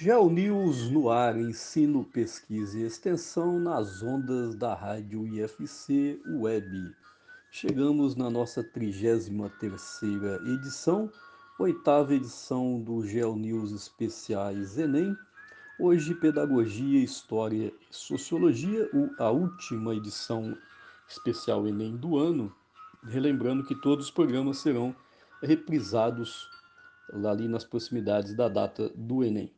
GeoNews no ar, ensino, pesquisa e extensão nas ondas da rádio IFC Web. Chegamos na nossa 33ª edição, oitava edição do GeoNews Especiais Enem. Hoje, Pedagogia, História e Sociologia, a última edição especial Enem do ano. Relembrando que todos os programas serão reprisados ali nas proximidades da data do Enem.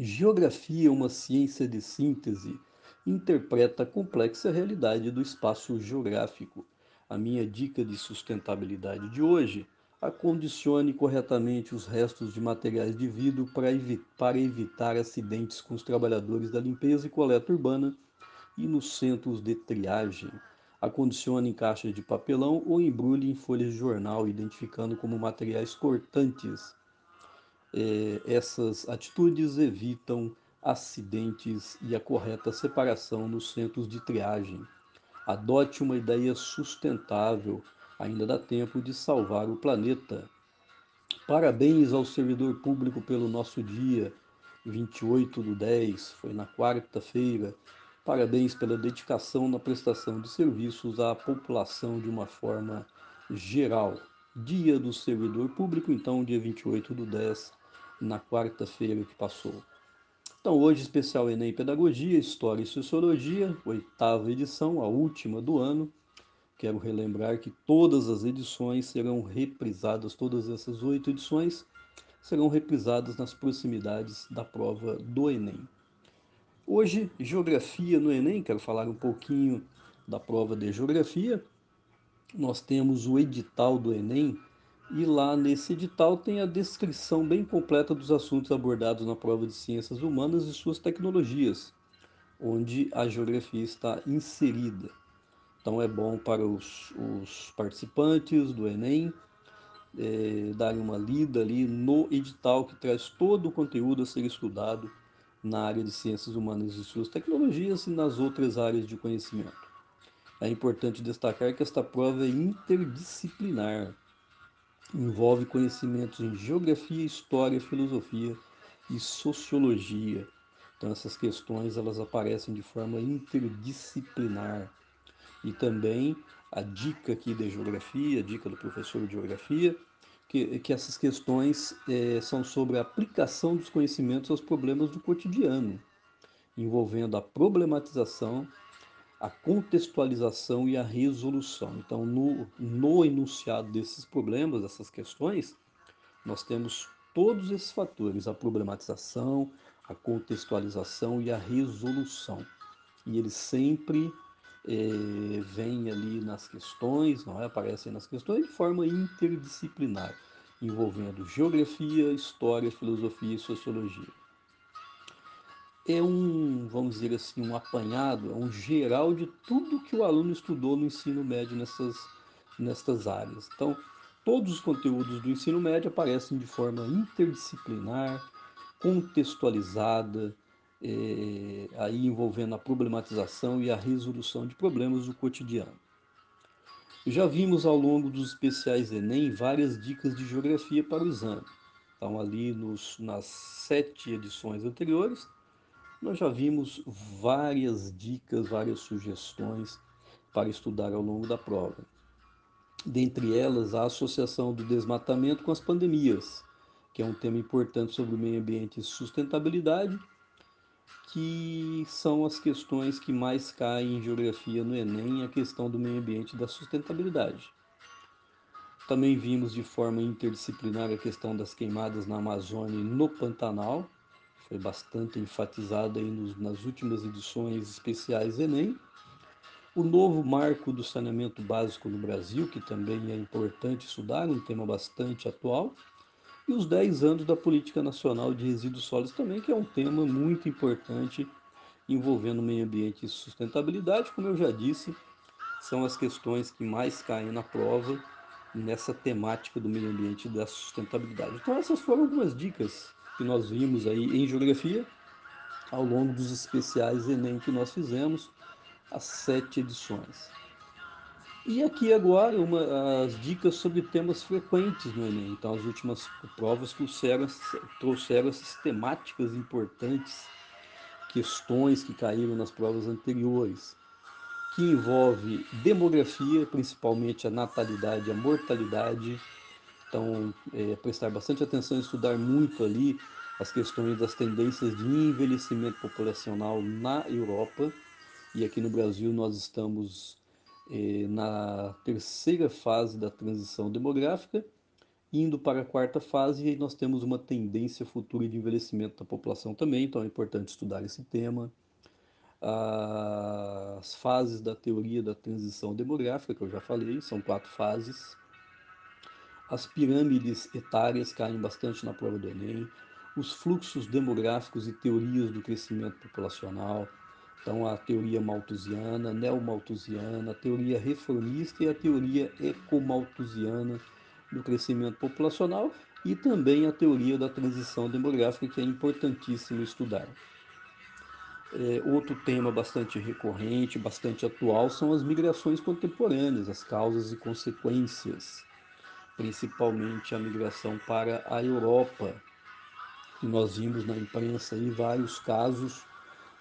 Geografia é uma ciência de síntese, interpreta a complexa realidade do espaço geográfico. A minha dica de sustentabilidade de hoje acondicione corretamente os restos de materiais de vidro para, evi para evitar acidentes com os trabalhadores da limpeza e coleta urbana e nos centros de triagem. Acondicione em caixas de papelão ou embrulhe em folhas de jornal, identificando como materiais cortantes é, essas atitudes evitam acidentes e a correta separação nos centros de triagem. Adote uma ideia sustentável, ainda dá tempo de salvar o planeta. Parabéns ao servidor público pelo nosso dia, 28 do 10, foi na quarta-feira. Parabéns pela dedicação na prestação de serviços à população de uma forma geral. Dia do servidor público, então, dia 28 do 10, na quarta-feira que passou. Então, hoje, especial Enem Pedagogia, História e Sociologia, oitava edição, a última do ano. Quero relembrar que todas as edições serão reprisadas, todas essas oito edições serão reprisadas nas proximidades da prova do Enem. Hoje, Geografia no Enem, quero falar um pouquinho da prova de Geografia. Nós temos o edital do Enem e lá nesse edital tem a descrição bem completa dos assuntos abordados na prova de Ciências Humanas e suas tecnologias, onde a geografia está inserida. Então é bom para os, os participantes do Enem é, darem uma lida ali no edital que traz todo o conteúdo a ser estudado na área de ciências humanas e suas tecnologias e nas outras áreas de conhecimento. É importante destacar que esta prova é interdisciplinar, envolve conhecimentos em geografia, história, filosofia e sociologia. Então essas questões elas aparecem de forma interdisciplinar. E também a dica aqui da geografia, a dica do professor de geografia, que, que essas questões é, são sobre a aplicação dos conhecimentos aos problemas do cotidiano, envolvendo a problematização a contextualização e a resolução. Então, no, no enunciado desses problemas, dessas questões, nós temos todos esses fatores: a problematização, a contextualização e a resolução. E eles sempre é, vêm ali nas questões, não é? aparecem nas questões de forma interdisciplinar, envolvendo geografia, história, filosofia e sociologia é um, vamos dizer assim, um apanhado, é um geral de tudo que o aluno estudou no ensino médio nessas, nessas áreas. Então, todos os conteúdos do ensino médio aparecem de forma interdisciplinar, contextualizada, é, aí envolvendo a problematização e a resolução de problemas do cotidiano. Já vimos ao longo dos especiais Enem várias dicas de geografia para o exame. Então, ali nos, nas sete edições anteriores, nós já vimos várias dicas, várias sugestões para estudar ao longo da prova. Dentre elas, a associação do desmatamento com as pandemias, que é um tema importante sobre o meio ambiente e sustentabilidade, que são as questões que mais caem em geografia no Enem, a questão do meio ambiente e da sustentabilidade. Também vimos de forma interdisciplinar a questão das queimadas na Amazônia e no Pantanal, foi bastante enfatizado aí nos, nas últimas edições especiais Enem. O novo marco do saneamento básico no Brasil, que também é importante estudar, um tema bastante atual. E os 10 anos da Política Nacional de Resíduos Sólidos também, que é um tema muito importante envolvendo meio ambiente e sustentabilidade. Como eu já disse, são as questões que mais caem na prova nessa temática do meio ambiente e da sustentabilidade. Então essas foram algumas dicas que nós vimos aí em geografia ao longo dos especiais Enem que nós fizemos, as sete edições. E aqui agora uma, as dicas sobre temas frequentes no Enem. Então, as últimas provas trouxeram, trouxeram essas temáticas importantes, questões que caíram nas provas anteriores, que envolve demografia, principalmente a natalidade, a mortalidade. Então, é, prestar bastante atenção e estudar muito ali as questões das tendências de envelhecimento populacional na Europa. E aqui no Brasil nós estamos eh, na terceira fase da transição demográfica, indo para a quarta fase, e nós temos uma tendência futura de envelhecimento da população também, então é importante estudar esse tema. As fases da teoria da transição demográfica, que eu já falei, são quatro fases. As pirâmides etárias caem bastante na prova do Enem. Os fluxos demográficos e teorias do crescimento populacional, então, a teoria malthusiana, neomalthusiana, a teoria reformista e a teoria ecomalthusiana do crescimento populacional e também a teoria da transição demográfica, que é importantíssimo estudar. É, outro tema bastante recorrente, bastante atual, são as migrações contemporâneas, as causas e consequências, principalmente a migração para a Europa. Nós vimos na imprensa aí vários casos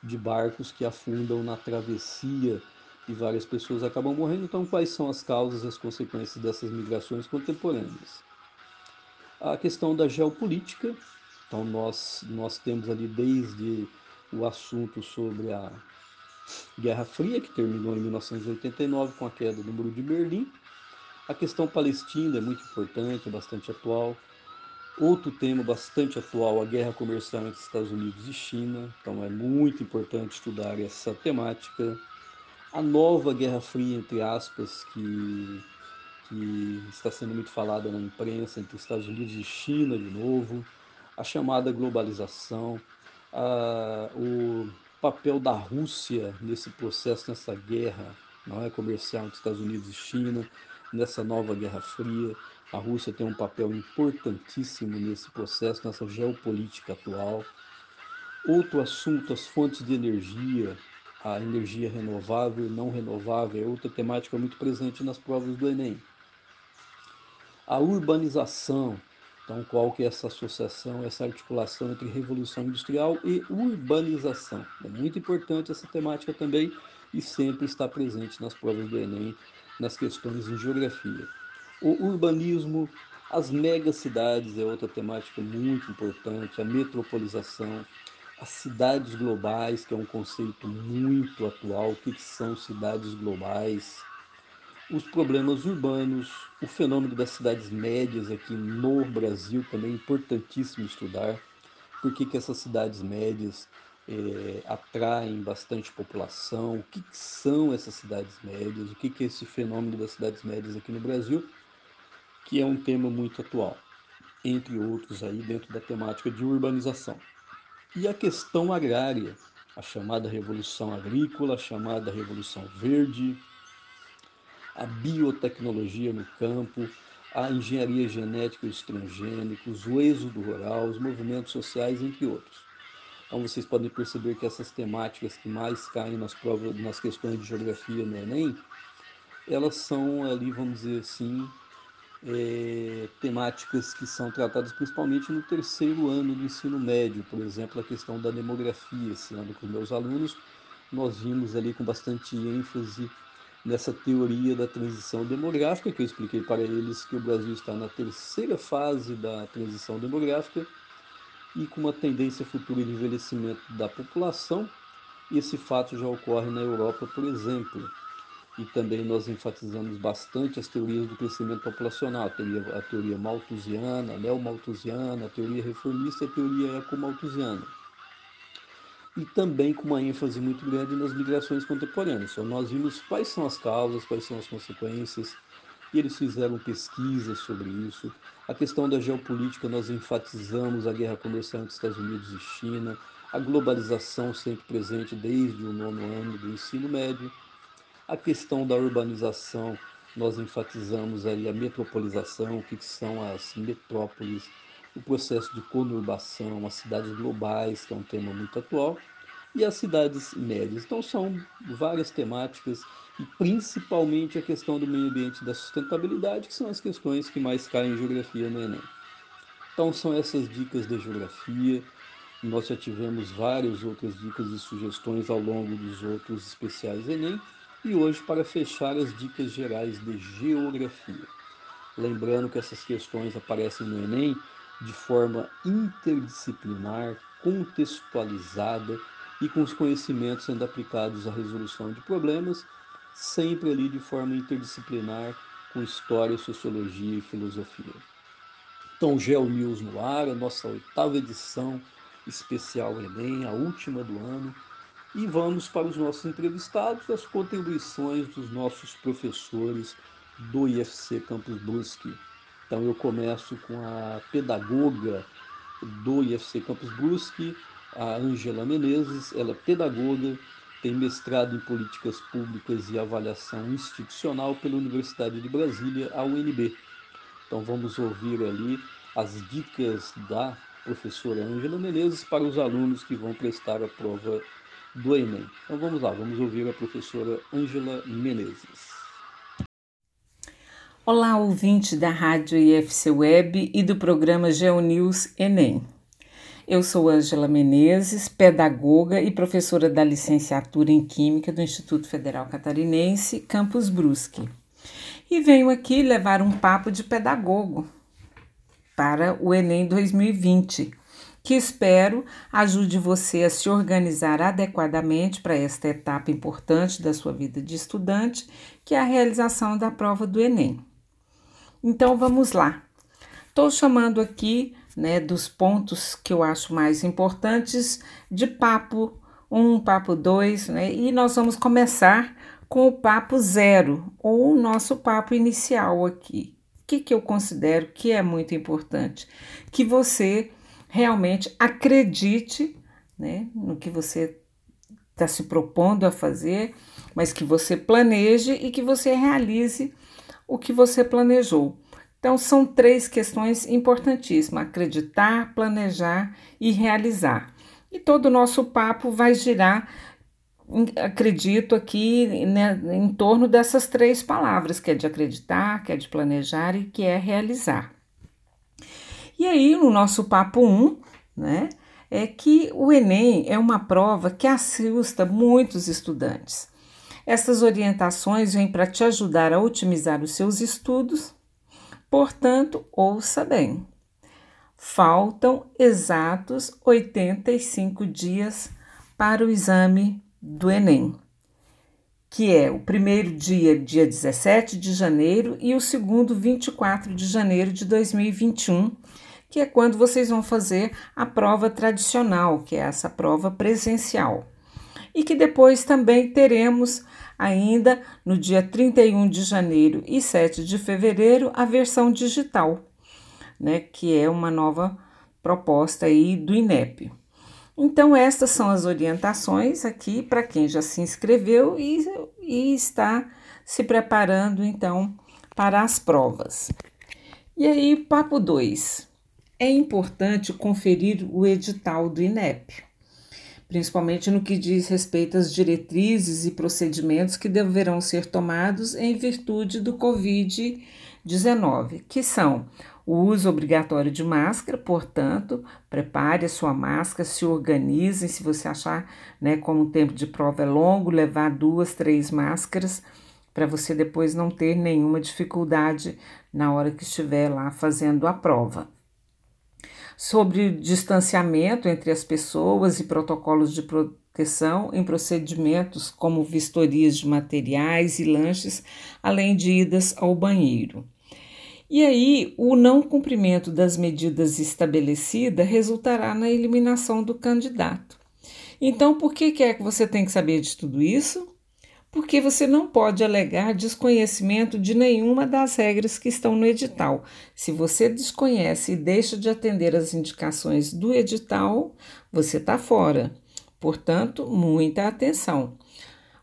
de barcos que afundam na travessia e várias pessoas acabam morrendo. Então, quais são as causas e as consequências dessas migrações contemporâneas? A questão da geopolítica. Então, nós, nós temos ali desde o assunto sobre a Guerra Fria, que terminou em 1989 com a queda do Muro de Berlim. A questão palestina é muito importante, é bastante atual. Outro tema bastante atual, a guerra comercial entre Estados Unidos e China, então é muito importante estudar essa temática. A nova Guerra Fria, entre aspas, que, que está sendo muito falada na imprensa entre Estados Unidos e China de novo, a chamada globalização, a, o papel da Rússia nesse processo, nessa guerra não é, comercial entre Estados Unidos e China, nessa nova Guerra Fria a Rússia tem um papel importantíssimo nesse processo, nessa geopolítica atual. Outro assunto, as fontes de energia, a energia renovável e não renovável, é outra temática muito presente nas provas do Enem. A urbanização, então qual que é essa associação, essa articulação entre revolução industrial e urbanização? É muito importante essa temática também e sempre está presente nas provas do Enem, nas questões em geografia. O urbanismo, as megacidades é outra temática muito importante, a metropolização, as cidades globais, que é um conceito muito atual, o que são cidades globais, os problemas urbanos, o fenômeno das cidades médias aqui no Brasil também é importantíssimo estudar, por que, essas cidades médias é, atraem bastante população, o que, que são essas cidades médias, o que, que é esse fenômeno das cidades médias aqui no Brasil que é um tema muito atual, entre outros aí dentro da temática de urbanização. E a questão agrária, a chamada revolução agrícola, a chamada revolução verde, a biotecnologia no campo, a engenharia genética e os transgênicos, o êxodo rural, os movimentos sociais, entre outros. Então vocês podem perceber que essas temáticas que mais caem nas provas, nas questões de geografia no Enem, elas são ali, vamos dizer assim, é, temáticas que são tratadas principalmente no terceiro ano do ensino médio, por exemplo, a questão da demografia. Esse ano com meus alunos, nós vimos ali com bastante ênfase nessa teoria da transição demográfica, que eu expliquei para eles que o Brasil está na terceira fase da transição demográfica e com uma tendência futura de envelhecimento da população. Esse fato já ocorre na Europa, por exemplo e também nós enfatizamos bastante as teorias do crescimento populacional, a teoria, a teoria malthusiana, a teoria reformista e a teoria ecomalthusiana. E também com uma ênfase muito grande nas migrações contemporâneas. Então, nós vimos quais são as causas, quais são as consequências, e eles fizeram pesquisas sobre isso. A questão da geopolítica, nós enfatizamos a guerra comercial entre Estados Unidos e China, a globalização sempre presente desde o nono ano do ensino médio, a questão da urbanização, nós enfatizamos aí a metropolização, o que são as metrópoles, o processo de conurbação, as cidades globais, que é um tema muito atual, e as cidades médias. Então são várias temáticas e principalmente a questão do meio ambiente e da sustentabilidade, que são as questões que mais caem em geografia no Enem. Então são essas dicas de geografia. Nós já tivemos várias outras dicas e sugestões ao longo dos outros especiais Enem. E hoje, para fechar, as dicas gerais de geografia. Lembrando que essas questões aparecem no Enem de forma interdisciplinar, contextualizada e com os conhecimentos sendo aplicados à resolução de problemas, sempre ali de forma interdisciplinar, com história, sociologia e filosofia. Então, GeoNews no ar, a nossa oitava edição especial Enem, a última do ano. E vamos para os nossos entrevistados, as contribuições dos nossos professores do IFC Campus Brusque. Então eu começo com a pedagoga do IFC Campus Brusque, a Ângela Menezes, ela é pedagoga, tem mestrado em políticas públicas e avaliação institucional pela Universidade de Brasília, a UNB. Então vamos ouvir ali as dicas da professora Ângela Menezes para os alunos que vão prestar a prova do Enem. Então vamos lá, vamos ouvir a professora Ângela Menezes. Olá, ouvinte da Rádio IFC Web e do programa GeoNews Enem. Eu sou Ângela Menezes, pedagoga e professora da licenciatura em Química do Instituto Federal Catarinense, Campus Brusque. E venho aqui levar um papo de pedagogo para o Enem 2020, que espero ajude você a se organizar adequadamente para esta etapa importante da sua vida de estudante, que é a realização da prova do Enem. Então vamos lá. Estou chamando aqui né, dos pontos que eu acho mais importantes de papo 1, um, papo 2, né, e nós vamos começar com o papo zero, ou o nosso papo inicial aqui. O que, que eu considero que é muito importante? Que você realmente acredite né, no que você está se propondo a fazer, mas que você planeje e que você realize o que você planejou. Então, são três questões importantíssimas: acreditar, planejar e realizar. E todo o nosso papo vai girar, acredito aqui, né, em torno dessas três palavras, que é de acreditar, que é de planejar e que é realizar. E aí, no nosso papo 1, um, né, é que o Enem é uma prova que assusta muitos estudantes. Essas orientações vêm para te ajudar a otimizar os seus estudos Portanto, ouça bem. Faltam exatos 85 dias para o exame do Enem, que é o primeiro dia, dia 17 de janeiro, e o segundo, 24 de janeiro de 2021, que é quando vocês vão fazer a prova tradicional, que é essa prova presencial. E que depois também teremos ainda no dia 31 de janeiro e 7 de fevereiro, a versão digital, né, que é uma nova proposta aí do INEP. Então, estas são as orientações aqui para quem já se inscreveu e, e está se preparando, então, para as provas. E aí, papo 2. É importante conferir o edital do INEP principalmente no que diz respeito às diretrizes e procedimentos que deverão ser tomados em virtude do Covid-19, que são o uso obrigatório de máscara, portanto, prepare a sua máscara, se organize, se você achar, né, como o tempo de prova é longo, levar duas, três máscaras para você depois não ter nenhuma dificuldade na hora que estiver lá fazendo a prova sobre distanciamento entre as pessoas e protocolos de proteção em procedimentos como vistorias de materiais e lanches, além de idas ao banheiro. E aí, o não cumprimento das medidas estabelecidas resultará na eliminação do candidato. Então, por que, é que você tem que saber de tudo isso? Porque você não pode alegar desconhecimento de nenhuma das regras que estão no edital. Se você desconhece e deixa de atender às indicações do edital, você está fora. Portanto, muita atenção.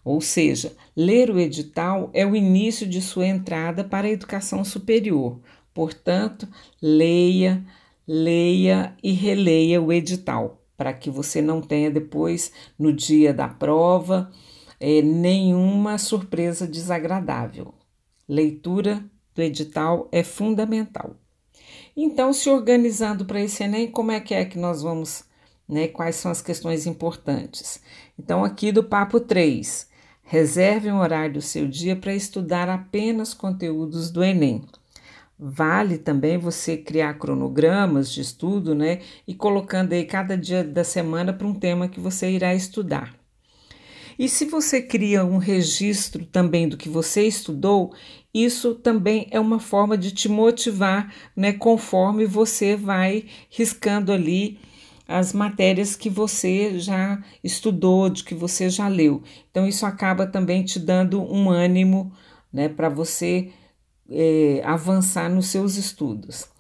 Ou seja, ler o edital é o início de sua entrada para a educação superior. Portanto, leia, leia e releia o edital para que você não tenha depois, no dia da prova, é, nenhuma surpresa desagradável. Leitura do edital é fundamental. Então, se organizando para esse Enem, como é que é que nós vamos, né? Quais são as questões importantes? Então, aqui do papo 3, reserve um horário do seu dia para estudar apenas conteúdos do Enem. Vale também você criar cronogramas de estudo, né? E colocando aí cada dia da semana para um tema que você irá estudar. E se você cria um registro também do que você estudou, isso também é uma forma de te motivar, né, conforme você vai riscando ali as matérias que você já estudou, de que você já leu. Então, isso acaba também te dando um ânimo né, para você é, avançar nos seus estudos.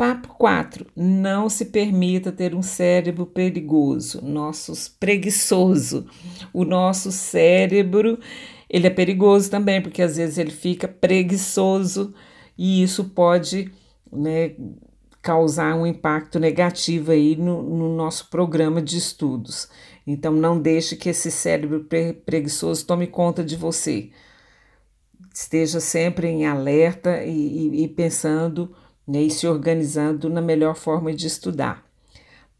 Papo 4. Não se permita ter um cérebro perigoso, nossos preguiçoso. O nosso cérebro, ele é perigoso também, porque às vezes ele fica preguiçoso e isso pode né, causar um impacto negativo aí no, no, nosso programa de estudos. Então não deixe que esse cérebro preguiçoso tome conta de você. Esteja sempre em alerta e, e, e pensando né, e se organizando na melhor forma de estudar.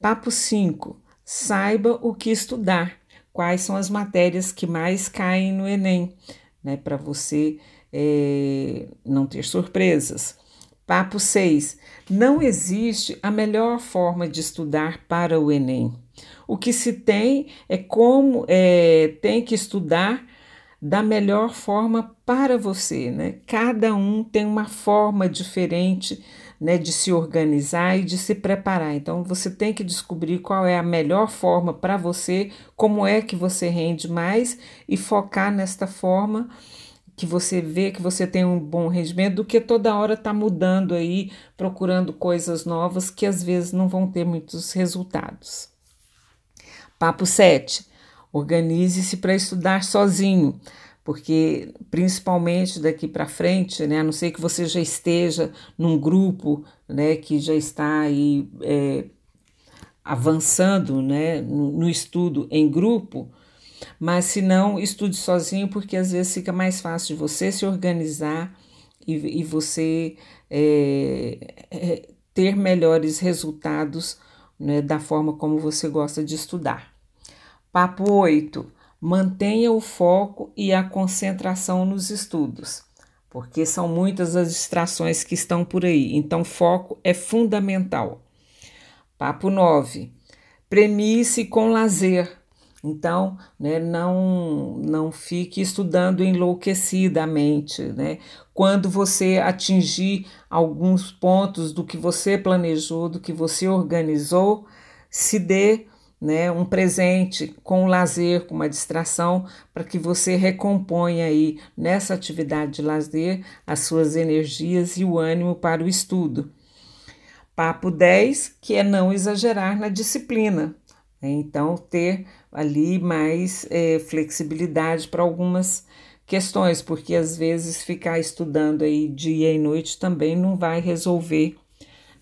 Papo 5. Saiba o que estudar. Quais são as matérias que mais caem no Enem, né, para você é, não ter surpresas. Papo 6. Não existe a melhor forma de estudar para o Enem. O que se tem é como é, tem que estudar da melhor forma para você, né? Cada um tem uma forma diferente, né, de se organizar e de se preparar. Então você tem que descobrir qual é a melhor forma para você, como é que você rende mais e focar nesta forma que você vê que você tem um bom rendimento do que toda hora tá mudando aí, procurando coisas novas que às vezes não vão ter muitos resultados. Papo 7. Organize-se para estudar sozinho, porque principalmente daqui para frente, né, a não ser que você já esteja num grupo né, que já está aí é, avançando né, no, no estudo em grupo, mas se não, estude sozinho, porque às vezes fica mais fácil de você se organizar e, e você é, é, ter melhores resultados né, da forma como você gosta de estudar. Papo 8. Mantenha o foco e a concentração nos estudos, porque são muitas as distrações que estão por aí, então foco é fundamental. Papo 9. Premie-se com lazer. Então, né, não, não fique estudando enlouquecidamente. Né? Quando você atingir alguns pontos do que você planejou, do que você organizou, se dê né, um presente com um lazer, com uma distração, para que você recomponha aí nessa atividade de lazer as suas energias e o ânimo para o estudo. Papo 10, que é não exagerar na disciplina. Né? Então, ter ali mais é, flexibilidade para algumas questões, porque às vezes ficar estudando aí dia e noite também não vai resolver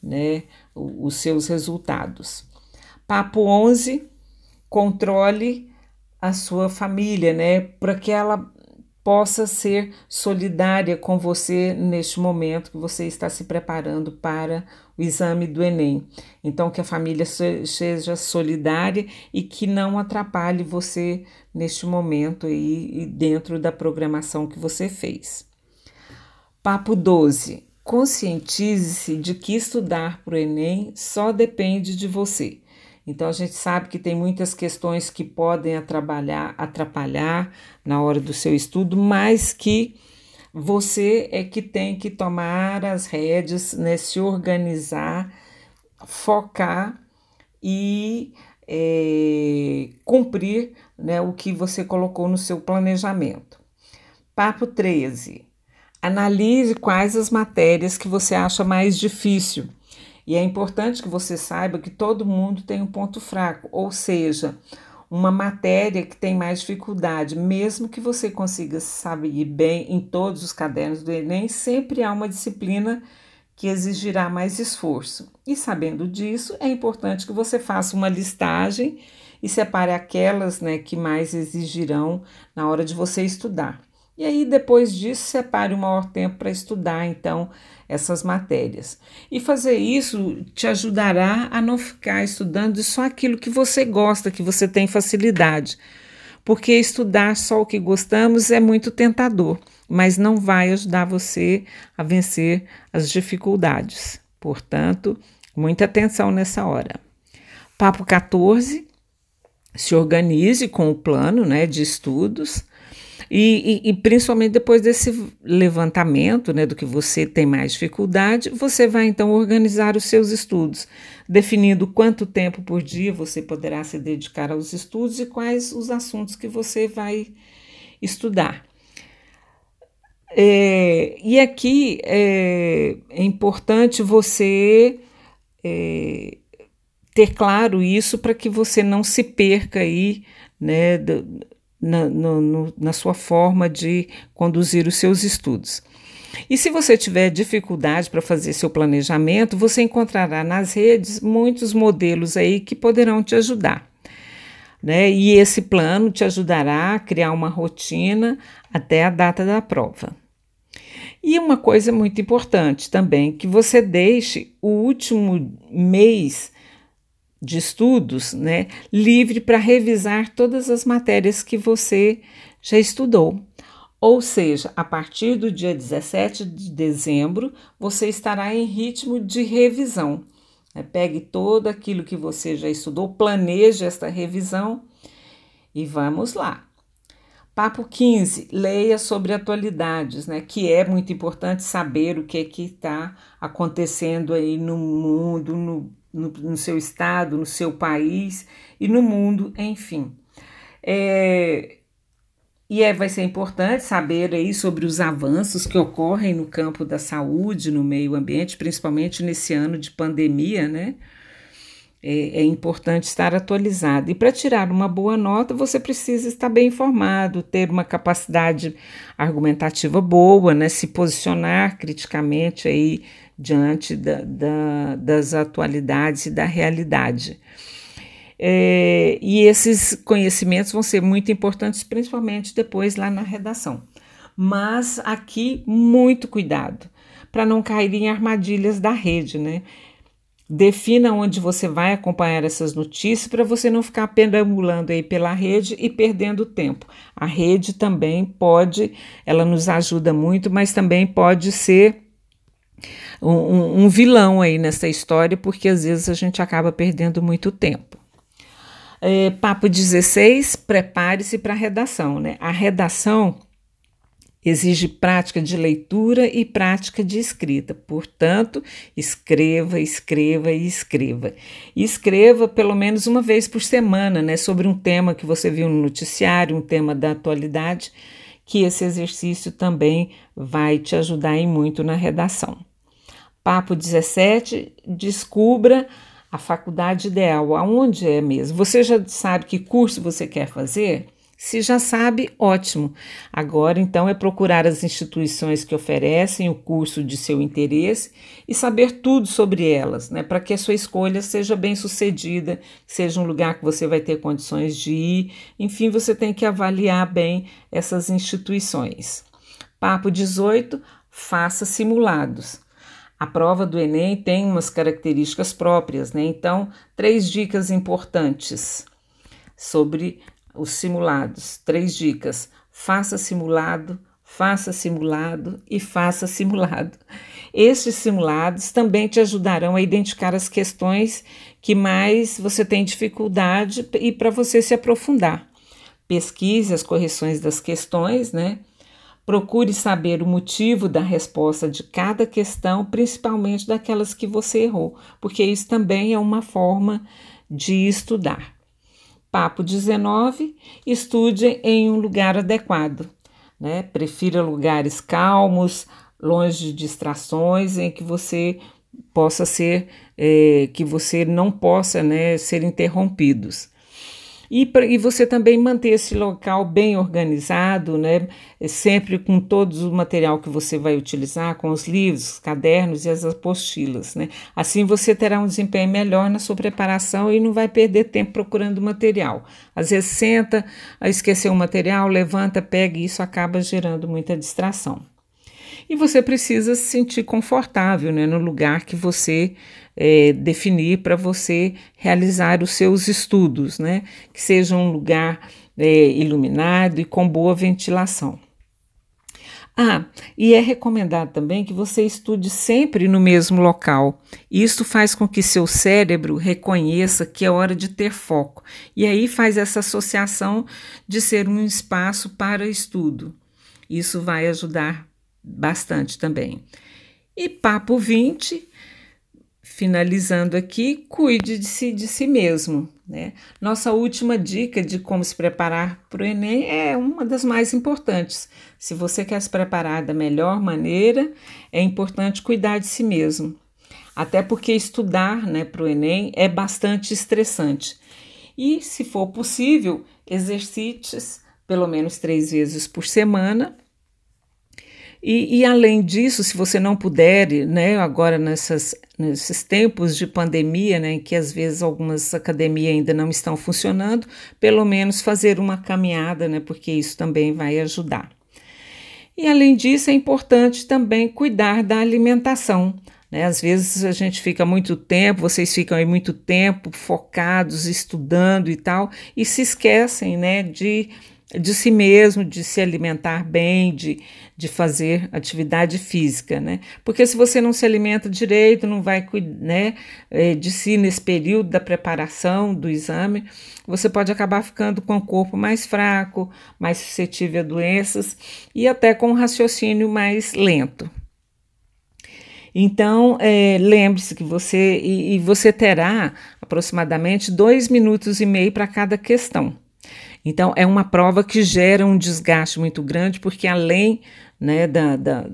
né, os seus resultados. Papo 11, controle a sua família, né? Para que ela possa ser solidária com você neste momento que você está se preparando para o exame do Enem. Então, que a família seja solidária e que não atrapalhe você neste momento aí dentro da programação que você fez. Papo 12. Conscientize-se de que estudar para o Enem só depende de você. Então a gente sabe que tem muitas questões que podem atrapalhar, atrapalhar na hora do seu estudo, mas que você é que tem que tomar as rédeas, né, se organizar, focar e é, cumprir né, o que você colocou no seu planejamento. Papo 13. Analise quais as matérias que você acha mais difícil e é importante que você saiba que todo mundo tem um ponto fraco, ou seja, uma matéria que tem mais dificuldade, mesmo que você consiga saber bem em todos os cadernos do Enem, sempre há uma disciplina que exigirá mais esforço. E sabendo disso, é importante que você faça uma listagem e separe aquelas né, que mais exigirão na hora de você estudar. E aí, depois disso, separe o maior tempo para estudar, então, essas matérias. E fazer isso te ajudará a não ficar estudando só aquilo que você gosta, que você tem facilidade. Porque estudar só o que gostamos é muito tentador, mas não vai ajudar você a vencer as dificuldades. Portanto, muita atenção nessa hora. Papo 14. Se organize com o plano né, de estudos e, e, e, principalmente depois desse levantamento, né, do que você tem mais dificuldade, você vai então organizar os seus estudos, definindo quanto tempo por dia você poderá se dedicar aos estudos e quais os assuntos que você vai estudar. É, e aqui é, é importante você é, ter claro isso para que você não se perca aí, né, do, na, no, na sua forma de conduzir os seus estudos. E se você tiver dificuldade para fazer seu planejamento, você encontrará nas redes muitos modelos aí que poderão te ajudar. Né? E esse plano te ajudará a criar uma rotina até a data da prova. E uma coisa muito importante também, que você deixe o último mês de estudos, né, livre para revisar todas as matérias que você já estudou. Ou seja, a partir do dia 17 de dezembro, você estará em ritmo de revisão. Né? Pegue todo aquilo que você já estudou, planeje esta revisão e vamos lá. Papo 15, leia sobre atualidades, né? Que é muito importante saber o que é que está acontecendo aí no mundo, no no, no seu estado, no seu país e no mundo, enfim. É, e é, vai ser importante saber aí sobre os avanços que ocorrem no campo da saúde, no meio ambiente, principalmente nesse ano de pandemia, né? É, é importante estar atualizado. E para tirar uma boa nota, você precisa estar bem informado, ter uma capacidade argumentativa boa, né? Se posicionar criticamente aí diante da, da, das atualidades e da realidade. É, e esses conhecimentos vão ser muito importantes, principalmente depois lá na redação. Mas aqui, muito cuidado para não cair em armadilhas da rede, né? Defina onde você vai acompanhar essas notícias para você não ficar perambulando aí pela rede e perdendo tempo. A rede também pode, ela nos ajuda muito, mas também pode ser um, um vilão aí nessa história, porque às vezes a gente acaba perdendo muito tempo. É, papo 16, prepare-se para a redação. Né? A redação exige prática de leitura e prática de escrita. Portanto, escreva, escreva e escreva. Escreva pelo menos uma vez por semana, né, sobre um tema que você viu no noticiário, um tema da atualidade, que esse exercício também vai te ajudar em muito na redação. Papo 17, descubra a faculdade ideal, aonde é mesmo. Você já sabe que curso você quer fazer? Se já sabe, ótimo. Agora, então, é procurar as instituições que oferecem o curso de seu interesse e saber tudo sobre elas, né? Para que a sua escolha seja bem sucedida, seja um lugar que você vai ter condições de ir. Enfim, você tem que avaliar bem essas instituições. Papo 18, faça simulados. A prova do Enem tem umas características próprias, né? Então, três dicas importantes sobre os simulados. Três dicas: faça simulado, faça simulado e faça simulado. Estes simulados também te ajudarão a identificar as questões que mais você tem dificuldade e para você se aprofundar. Pesquise as correções das questões, né? Procure saber o motivo da resposta de cada questão, principalmente daquelas que você errou, porque isso também é uma forma de estudar. Papo 19: estude em um lugar adequado. Né? Prefira lugares calmos, longe de distrações, em que você possa ser, é, que você não possa né, ser interrompidos. E, e você também manter esse local bem organizado, né? sempre com todo o material que você vai utilizar, com os livros, cadernos e as apostilas. Né? Assim você terá um desempenho melhor na sua preparação e não vai perder tempo procurando material. Às vezes senta, esqueceu o material, levanta, pega e isso acaba gerando muita distração. E você precisa se sentir confortável né, no lugar que você é, definir para você realizar os seus estudos, né? Que seja um lugar é, iluminado e com boa ventilação. Ah, e é recomendado também que você estude sempre no mesmo local. Isso faz com que seu cérebro reconheça que é hora de ter foco, e aí faz essa associação de ser um espaço para estudo. Isso vai ajudar bastante também. E papo 20 finalizando aqui, cuide de si, de si mesmo. Né? Nossa última dica de como se preparar para o Enem é uma das mais importantes. Se você quer se preparar da melhor maneira, é importante cuidar de si mesmo. Até porque estudar né, para o Enem é bastante estressante. E, se for possível, exercite pelo menos três vezes por semana e, e, além disso, se você não puder, né, agora nessas, nesses tempos de pandemia, né, em que às vezes algumas academias ainda não estão funcionando, pelo menos fazer uma caminhada, né, porque isso também vai ajudar. E além disso, é importante também cuidar da alimentação. Né? Às vezes a gente fica muito tempo, vocês ficam aí muito tempo focados, estudando e tal, e se esquecem né, de de si mesmo, de se alimentar bem, de, de fazer atividade física, né? Porque se você não se alimenta direito, não vai né, é, de si nesse período da preparação do exame, você pode acabar ficando com o corpo mais fraco, mais suscetível a doenças e até com um raciocínio mais lento. Então, é, lembre-se que você e, e você terá aproximadamente dois minutos e meio para cada questão. Então, é uma prova que gera um desgaste muito grande, porque além né, da, da,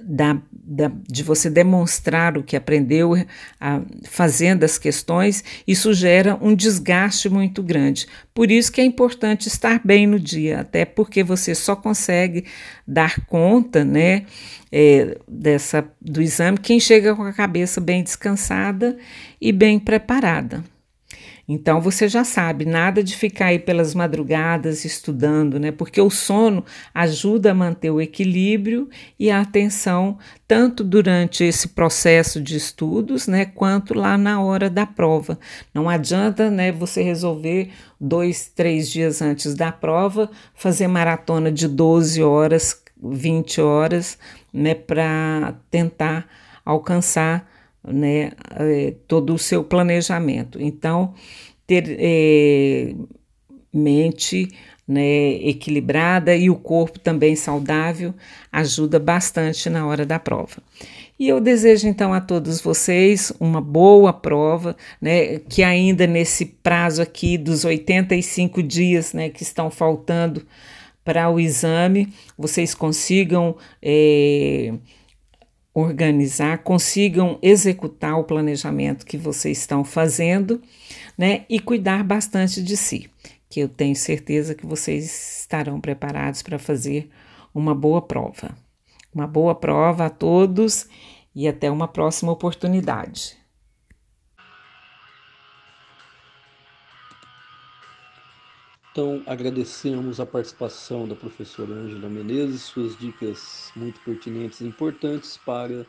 da, da, de você demonstrar o que aprendeu a, fazendo as questões, isso gera um desgaste muito grande. Por isso que é importante estar bem no dia, até porque você só consegue dar conta né, é, dessa, do exame quem chega com a cabeça bem descansada e bem preparada. Então você já sabe, nada de ficar aí pelas madrugadas estudando, né? Porque o sono ajuda a manter o equilíbrio e a atenção tanto durante esse processo de estudos, né, quanto lá na hora da prova. Não adianta, né, você resolver dois, três dias antes da prova fazer maratona de 12 horas, 20 horas, né, para tentar alcançar né, é, todo o seu planejamento. Então, ter é, mente né, equilibrada e o corpo também saudável ajuda bastante na hora da prova. E eu desejo então a todos vocês uma boa prova, né, que ainda nesse prazo aqui dos 85 dias né, que estão faltando para o exame, vocês consigam. É, organizar, consigam executar o planejamento que vocês estão fazendo, né? E cuidar bastante de si, que eu tenho certeza que vocês estarão preparados para fazer uma boa prova. Uma boa prova a todos e até uma próxima oportunidade. Então, agradecemos a participação da professora Ângela Menezes, suas dicas muito pertinentes e importantes para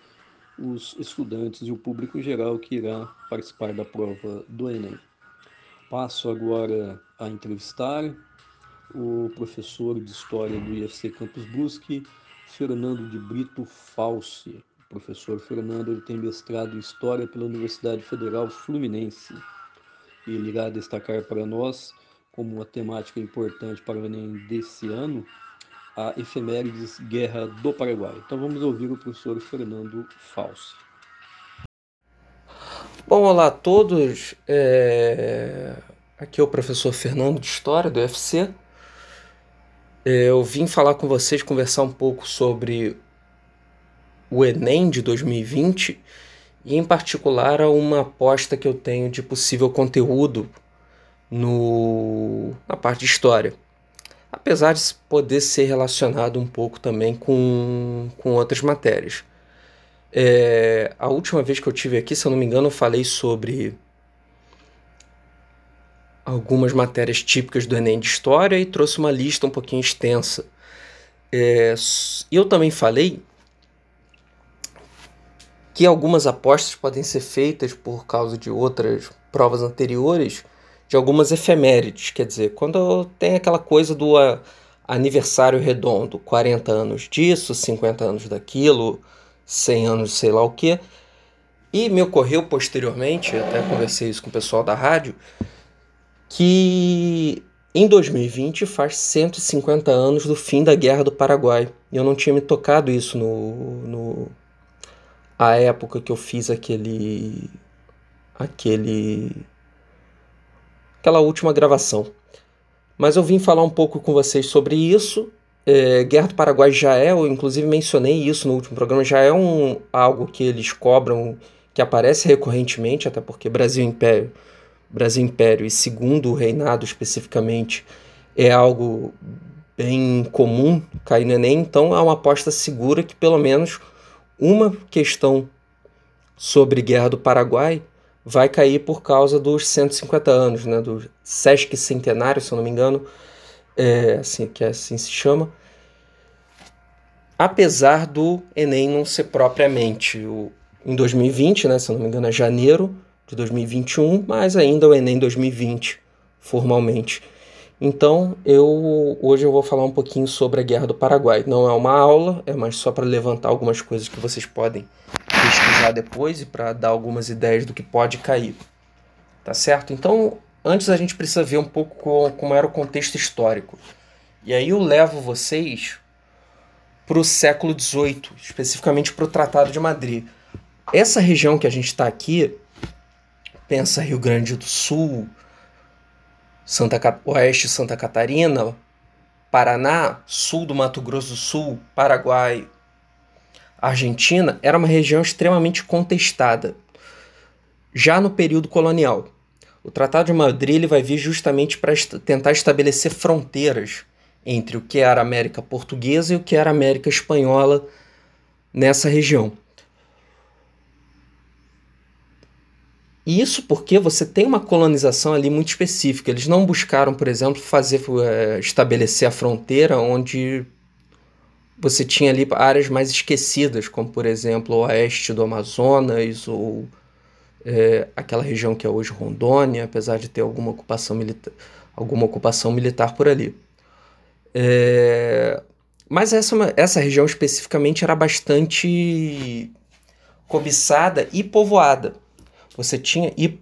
os estudantes e o público geral que irá participar da prova do Enem. Passo agora a entrevistar o professor de História do IFC Campus Brusque, Fernando de Brito Falsi. O professor Fernando ele tem mestrado em História pela Universidade Federal Fluminense. Ele irá destacar para nós como uma temática importante para o Enem desse ano, a efemérides Guerra do Paraguai. Então vamos ouvir o professor Fernando Falsi. Bom, olá a todos. É... Aqui é o professor Fernando de História do UFC. É, eu vim falar com vocês, conversar um pouco sobre o Enem de 2020 e, em particular, uma aposta que eu tenho de possível conteúdo no, na parte de história. Apesar de poder ser relacionado um pouco também com, com outras matérias. É, a última vez que eu tive aqui, se eu não me engano, eu falei sobre algumas matérias típicas do Enem de História e trouxe uma lista um pouquinho extensa. É, eu também falei que algumas apostas podem ser feitas por causa de outras provas anteriores, de algumas efemérides, quer dizer, quando tem aquela coisa do uh, aniversário redondo, 40 anos disso, 50 anos daquilo, 100 anos sei lá o que. E me ocorreu posteriormente, até conversei isso com o pessoal da rádio, que em 2020 faz 150 anos do fim da Guerra do Paraguai. E eu não tinha me tocado isso no, no a época que eu fiz aquele aquele aquela última gravação. Mas eu vim falar um pouco com vocês sobre isso é, Guerra do Paraguai já é, eu inclusive mencionei isso no último programa, já é um, algo que eles cobram, que aparece recorrentemente, até porque Brasil Império, Brasil Império e segundo reinado especificamente, é algo bem comum cair no Enem, então é uma aposta segura que pelo menos uma questão sobre Guerra do Paraguai vai cair por causa dos 150 anos, né, do Sesc Centenário, se eu não me engano, é, assim, que assim se chama, apesar do Enem não ser propriamente o, em 2020, né, se eu não me engano é janeiro de 2021, mas ainda o Enem 2020, formalmente. Então, eu hoje eu vou falar um pouquinho sobre a Guerra do Paraguai. Não é uma aula, é mais só para levantar algumas coisas que vocês podem pesquisar depois e para dar algumas ideias do que pode cair. Tá certo? Então, antes a gente precisa ver um pouco como era o contexto histórico. E aí eu levo vocês para o século XVIII, especificamente para o Tratado de Madrid. Essa região que a gente está aqui, pensa Rio Grande do Sul, Santa, Oeste Santa Catarina, Paraná, sul do Mato Grosso do Sul, Paraguai, Argentina, era uma região extremamente contestada, já no período colonial. O Tratado de Madrid ele vai vir justamente para tentar estabelecer fronteiras entre o que era América Portuguesa e o que era América Espanhola nessa região. E isso porque você tem uma colonização ali muito específica. Eles não buscaram, por exemplo, fazer é, estabelecer a fronteira onde você tinha ali áreas mais esquecidas, como por exemplo o oeste do Amazonas ou é, aquela região que é hoje Rondônia, apesar de ter alguma ocupação, milita alguma ocupação militar por ali. É... Mas essa, essa região especificamente era bastante cobiçada e povoada. Você tinha e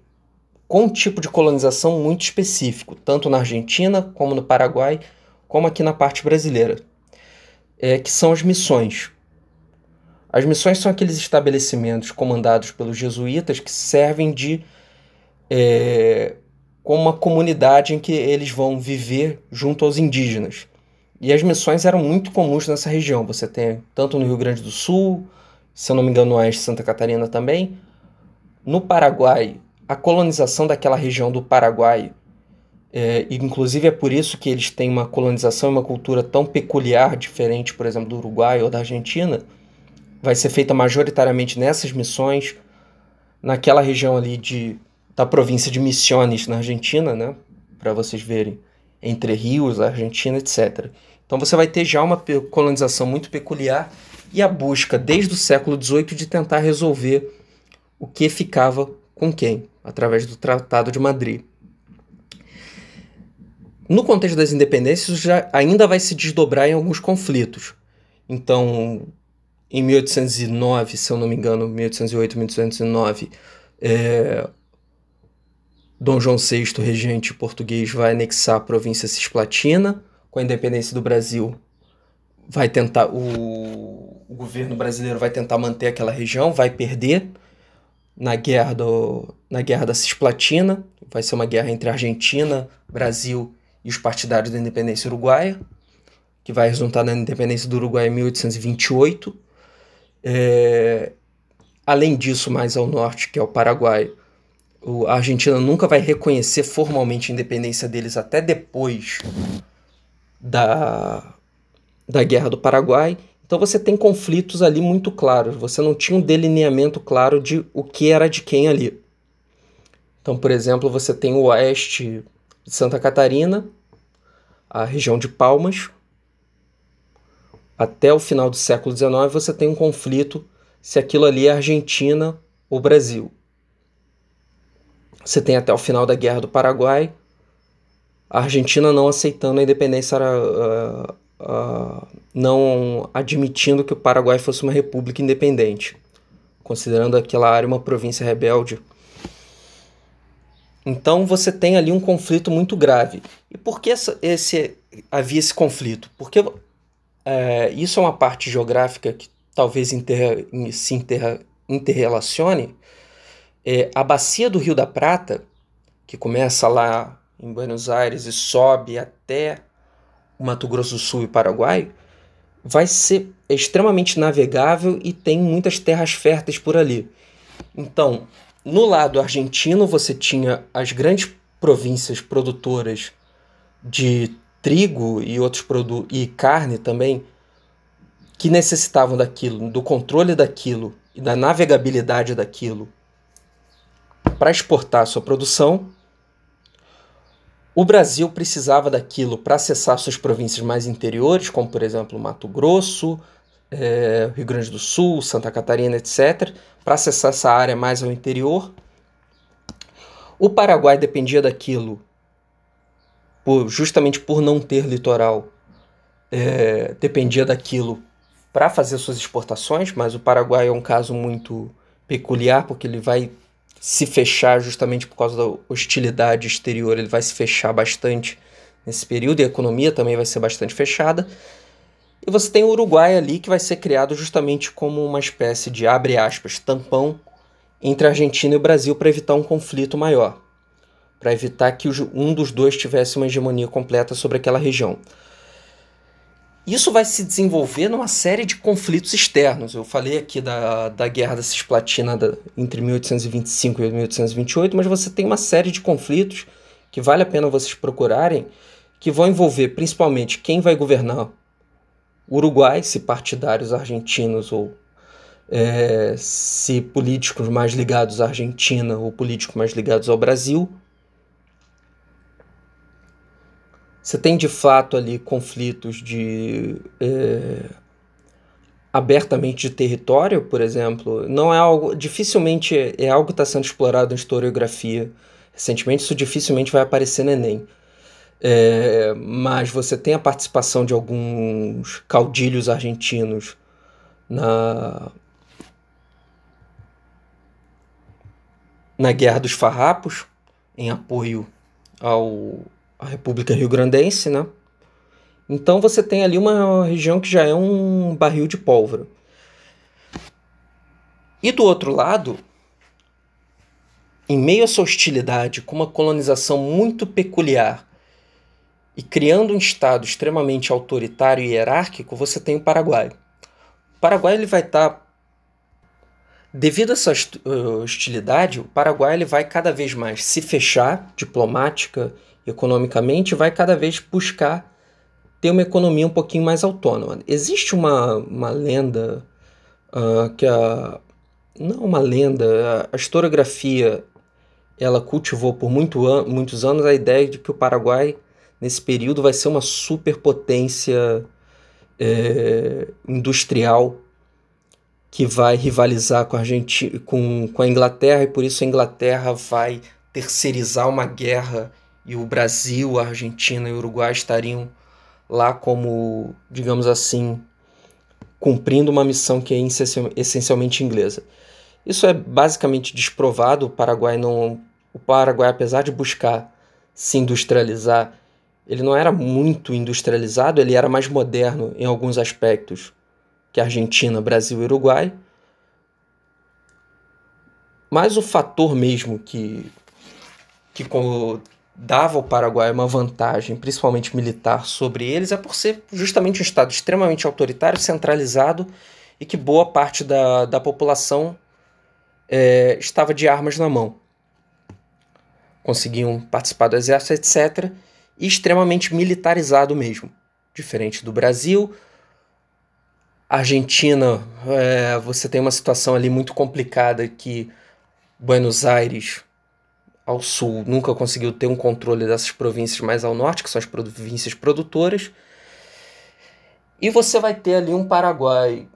com um tipo de colonização muito específico, tanto na Argentina como no Paraguai, como aqui na parte brasileira, é, que são as missões. As missões são aqueles estabelecimentos comandados pelos jesuítas que servem de é, como uma comunidade em que eles vão viver junto aos indígenas. E as missões eram muito comuns nessa região. Você tem tanto no Rio Grande do Sul, se eu não me engano, no Oeste Santa Catarina também. No Paraguai, a colonização daquela região do Paraguai, é, inclusive é por isso que eles têm uma colonização e uma cultura tão peculiar, diferente, por exemplo, do Uruguai ou da Argentina, vai ser feita majoritariamente nessas missões, naquela região ali de, da província de Misiones, na Argentina, né? Para vocês verem entre rios, Argentina, etc. Então você vai ter já uma colonização muito peculiar e a busca desde o século XVIII de tentar resolver o que ficava com quem, através do Tratado de Madrid. No contexto das independências, já ainda vai se desdobrar em alguns conflitos. Então, em 1809, se eu não me engano, 1808, 1809, é, Dom João VI, regente português, vai anexar a província cisplatina. Com a independência do Brasil, vai tentar o, o governo brasileiro vai tentar manter aquela região, vai perder na guerra do, na guerra da Cisplatina, vai ser uma guerra entre Argentina, Brasil e os partidários da independência uruguaia, que vai resultar na independência do Uruguai em 1828. É, além disso, mais ao norte, que é o Paraguai, a Argentina nunca vai reconhecer formalmente a independência deles até depois da, da Guerra do Paraguai. Então você tem conflitos ali muito claros. Você não tinha um delineamento claro de o que era de quem ali. Então, por exemplo, você tem o oeste de Santa Catarina, a região de Palmas. Até o final do século XIX você tem um conflito se aquilo ali é Argentina ou Brasil. Você tem até o final da Guerra do Paraguai a Argentina não aceitando a independência, uh, uh, não admitindo que o Paraguai fosse uma república independente, considerando aquela área uma província rebelde. Então você tem ali um conflito muito grave. E por que essa, esse, havia esse conflito? Porque é, isso é uma parte geográfica que talvez inter, se inter, interrelacione é, a bacia do Rio da Prata, que começa lá em Buenos Aires e sobe até o Mato Grosso do Sul e Paraguai, vai ser extremamente navegável e tem muitas terras férteis por ali. Então, no lado argentino, você tinha as grandes províncias produtoras de trigo e outros produtos e carne também que necessitavam daquilo, do controle daquilo e da navegabilidade daquilo para exportar sua produção. O Brasil precisava daquilo para acessar suas províncias mais interiores, como por exemplo Mato Grosso, é, Rio Grande do Sul, Santa Catarina, etc., para acessar essa área mais ao interior. O Paraguai dependia daquilo por, justamente por não ter litoral, é, dependia daquilo para fazer suas exportações, mas o Paraguai é um caso muito peculiar porque ele vai se fechar justamente por causa da hostilidade exterior, ele vai se fechar bastante nesse período e a economia também vai ser bastante fechada. E você tem o Uruguai ali que vai ser criado justamente como uma espécie de abre aspas, tampão entre a Argentina e o Brasil para evitar um conflito maior, para evitar que um dos dois tivesse uma hegemonia completa sobre aquela região. Isso vai se desenvolver numa série de conflitos externos. Eu falei aqui da, da Guerra da Cisplatina da, entre 1825 e 1828, mas você tem uma série de conflitos que vale a pena vocês procurarem, que vão envolver principalmente quem vai governar Uruguai, se partidários argentinos ou é, se políticos mais ligados à Argentina ou políticos mais ligados ao Brasil, Você tem de fato ali conflitos de é, abertamente de território, por exemplo. Não é algo dificilmente é algo que está sendo explorado em historiografia recentemente. Isso dificilmente vai aparecer no Enem. É, mas você tem a participação de alguns caudilhos argentinos na na Guerra dos Farrapos, em apoio ao a República Rio Grandense, né? Então você tem ali uma região que já é um barril de pólvora. E do outro lado, em meio a essa hostilidade, com uma colonização muito peculiar e criando um Estado extremamente autoritário e hierárquico, você tem o Paraguai. O Paraguai ele vai estar. Tá... Devido a essa hostilidade, o Paraguai ele vai cada vez mais se fechar diplomática economicamente, vai cada vez buscar ter uma economia um pouquinho mais autônoma. Existe uma, uma lenda uh, que a. Não uma lenda, a historiografia ela cultivou por muito an muitos anos a ideia de que o Paraguai, nesse período, vai ser uma superpotência é, industrial que vai rivalizar com a, Argentina, com, com a Inglaterra e por isso a Inglaterra vai terceirizar uma guerra e o Brasil, a Argentina e o Uruguai estariam lá como, digamos assim, cumprindo uma missão que é essencialmente inglesa. Isso é basicamente desprovado. O Paraguai não, o Paraguai, apesar de buscar se industrializar, ele não era muito industrializado. Ele era mais moderno em alguns aspectos que Argentina, Brasil e Uruguai. Mas o fator mesmo que que dava ao Paraguai uma vantagem, principalmente militar, sobre eles é por ser justamente um Estado extremamente autoritário, centralizado e que boa parte da, da população é, estava de armas na mão. conseguiam participar do exército, etc. Extremamente militarizado mesmo. Diferente do Brasil. Argentina, é, você tem uma situação ali muito complicada que Buenos Aires, ao sul, nunca conseguiu ter um controle dessas províncias mais ao norte, que são as províncias produtoras. E você vai ter ali um Paraguai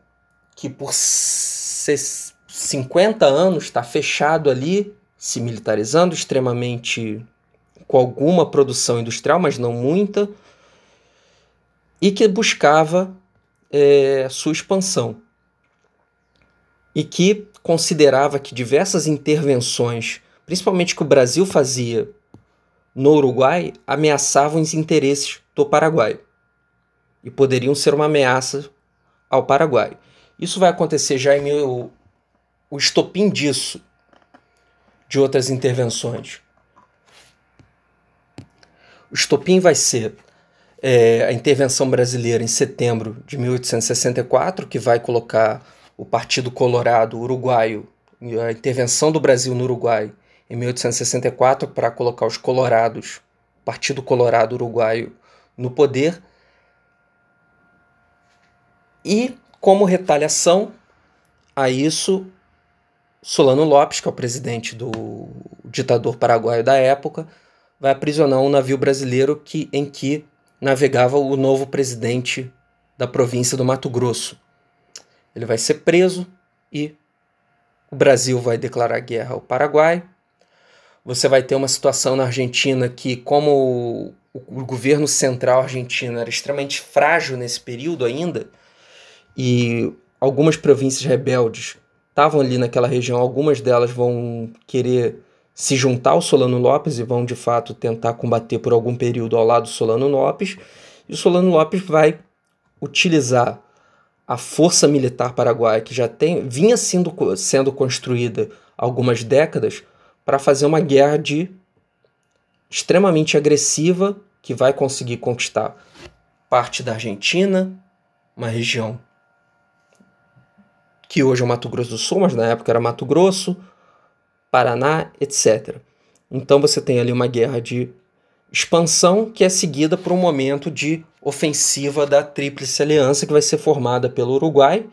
que por 50 anos está fechado ali, se militarizando, extremamente com alguma produção industrial, mas não muita, e que buscava é, sua expansão. E que considerava que diversas intervenções, principalmente que o Brasil fazia no Uruguai, ameaçavam os interesses do Paraguai e poderiam ser uma ameaça ao Paraguai. Isso vai acontecer já em mil, o estopim disso, de outras intervenções. O estopim vai ser é, a intervenção brasileira em setembro de 1864, que vai colocar o Partido Colorado Uruguaio, a intervenção do Brasil no Uruguai em 1864 para colocar os colorados, Partido Colorado Uruguaio, no poder. E, como retaliação a isso, Solano Lopes, que é o presidente do ditador paraguaio da época, vai aprisionar um navio brasileiro que, em que navegava o novo presidente da província do Mato Grosso, ele vai ser preso e o Brasil vai declarar guerra ao Paraguai. Você vai ter uma situação na Argentina que, como o, governo central argentino era extremamente frágil nesse período ainda, e algumas províncias rebeldes estavam ali naquela região, algumas delas vão querer se juntar ao Solano Lopes e vão de fato tentar combater por algum período ao lado do Solano Lopes. E o Solano Lopes vai utilizar a força militar paraguaia, que já tem, vinha sendo, sendo construída há algumas décadas, para fazer uma guerra de extremamente agressiva que vai conseguir conquistar parte da Argentina, uma região que hoje é o Mato Grosso do Sul, mas na época era Mato Grosso, Paraná, etc. Então você tem ali uma guerra de expansão que é seguida por um momento de ofensiva da Tríplice Aliança, que vai ser formada pelo Uruguai,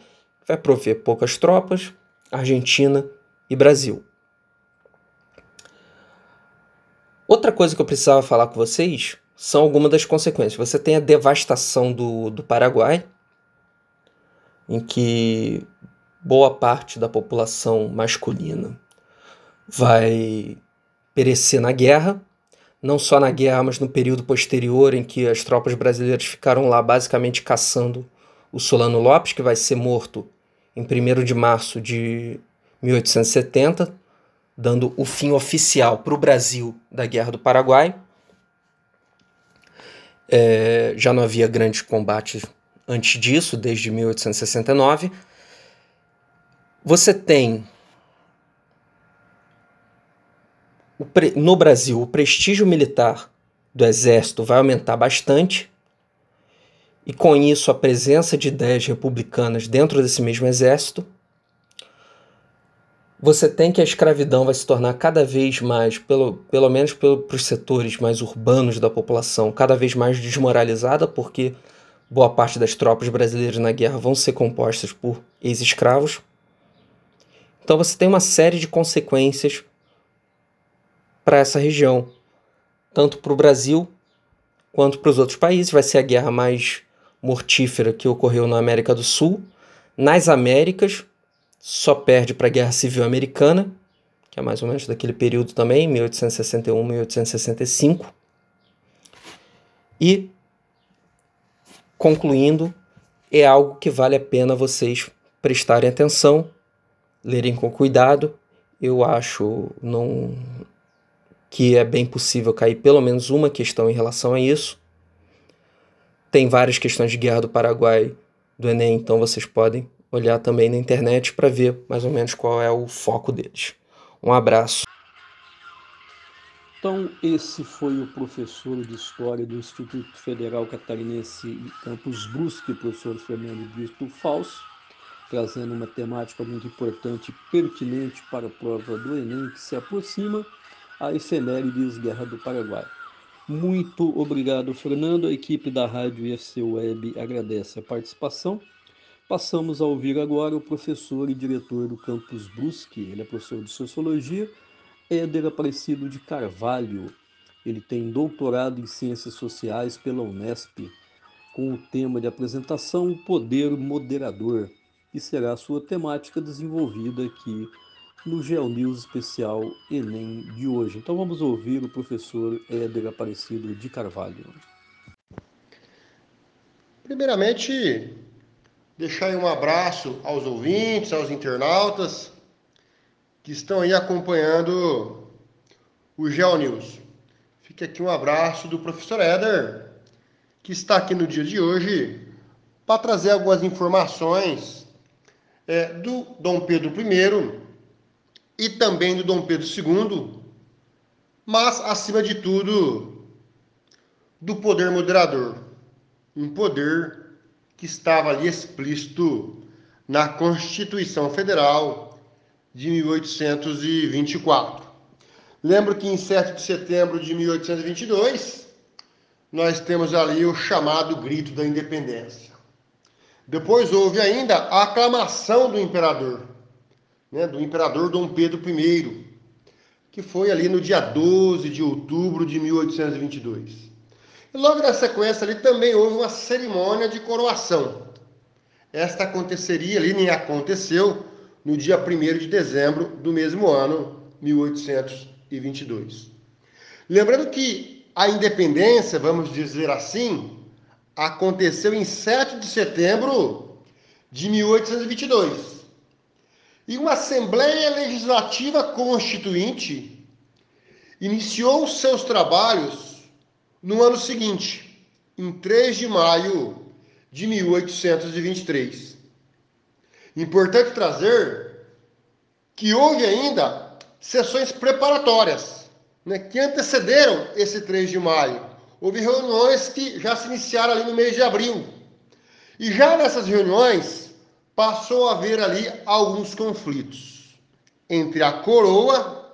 vai prover poucas tropas, Argentina e Brasil. Outra coisa que eu precisava falar com vocês são algumas das consequências. Você tem a devastação do, do Paraguai, em que boa parte da população masculina vai perecer na guerra, não só na guerra, mas no período posterior em que as tropas brasileiras ficaram lá basicamente caçando o Solano Lopes, que vai ser morto em 1 de março de 1870, dando o fim oficial para o Brasil da Guerra do Paraguai. É, já não havia grandes combates antes disso, desde 1869. Você tem no Brasil, o prestígio militar do exército vai aumentar bastante, e com isso a presença de ideias republicanas dentro desse mesmo exército. Você tem que a escravidão vai se tornar cada vez mais, pelo, pelo menos para os setores mais urbanos da população, cada vez mais desmoralizada, porque boa parte das tropas brasileiras na guerra vão ser compostas por ex-escravos. Então você tem uma série de consequências para essa região, tanto para o Brasil quanto para os outros países. Vai ser a guerra mais mortífera que ocorreu na América do Sul. Nas Américas, só perde para a Guerra Civil Americana, que é mais ou menos daquele período também, 1861, 1865. E, concluindo, é algo que vale a pena vocês prestarem atenção, lerem com cuidado. Eu acho, não, que é bem possível cair pelo menos uma questão em relação a isso. Tem várias questões de guerra do Paraguai do Enem, então vocês podem olhar também na internet para ver mais ou menos qual é o foco deles. Um abraço. Então, esse foi o professor de História do Instituto Federal Catarinense Campos Brusque, professor Fernando Brito Falso, trazendo uma temática muito importante e pertinente para a prova do Enem que se aproxima a efemérides Guerra do Paraguai. Muito obrigado, Fernando. A equipe da Rádio IFC Web agradece a participação. Passamos a ouvir agora o professor e diretor do Campus Brusque, ele é professor de Sociologia, Éder Aparecido de Carvalho. Ele tem doutorado em Ciências Sociais pela Unesp, com o tema de apresentação O Poder Moderador, e será a sua temática desenvolvida aqui no GeoNews Especial Enem de hoje. Então vamos ouvir o professor Éder Aparecido de Carvalho. Primeiramente, deixar um abraço aos ouvintes, aos internautas que estão aí acompanhando o GeoNews. Fica aqui um abraço do professor Éder, que está aqui no dia de hoje para trazer algumas informações é, do Dom Pedro I e também do Dom Pedro II, mas, acima de tudo, do poder moderador. Um poder que estava ali explícito na Constituição Federal de 1824. Lembro que em 7 de setembro de 1822, nós temos ali o chamado Grito da Independência. Depois houve ainda a aclamação do imperador, né, do imperador Dom Pedro I, que foi ali no dia 12 de outubro de 1822. E logo na sequência ali também houve uma cerimônia de coroação. Esta aconteceria ali, nem aconteceu, no dia 1 de dezembro do mesmo ano, 1822. Lembrando que a independência, vamos dizer assim, aconteceu em 7 de setembro de 1822. E uma Assembleia Legislativa Constituinte iniciou seus trabalhos no ano seguinte, em 3 de maio de 1823. Importante trazer que houve ainda sessões preparatórias né, que antecederam esse 3 de maio. Houve reuniões que já se iniciaram ali no mês de abril. E já nessas reuniões passou a haver ali alguns conflitos entre a coroa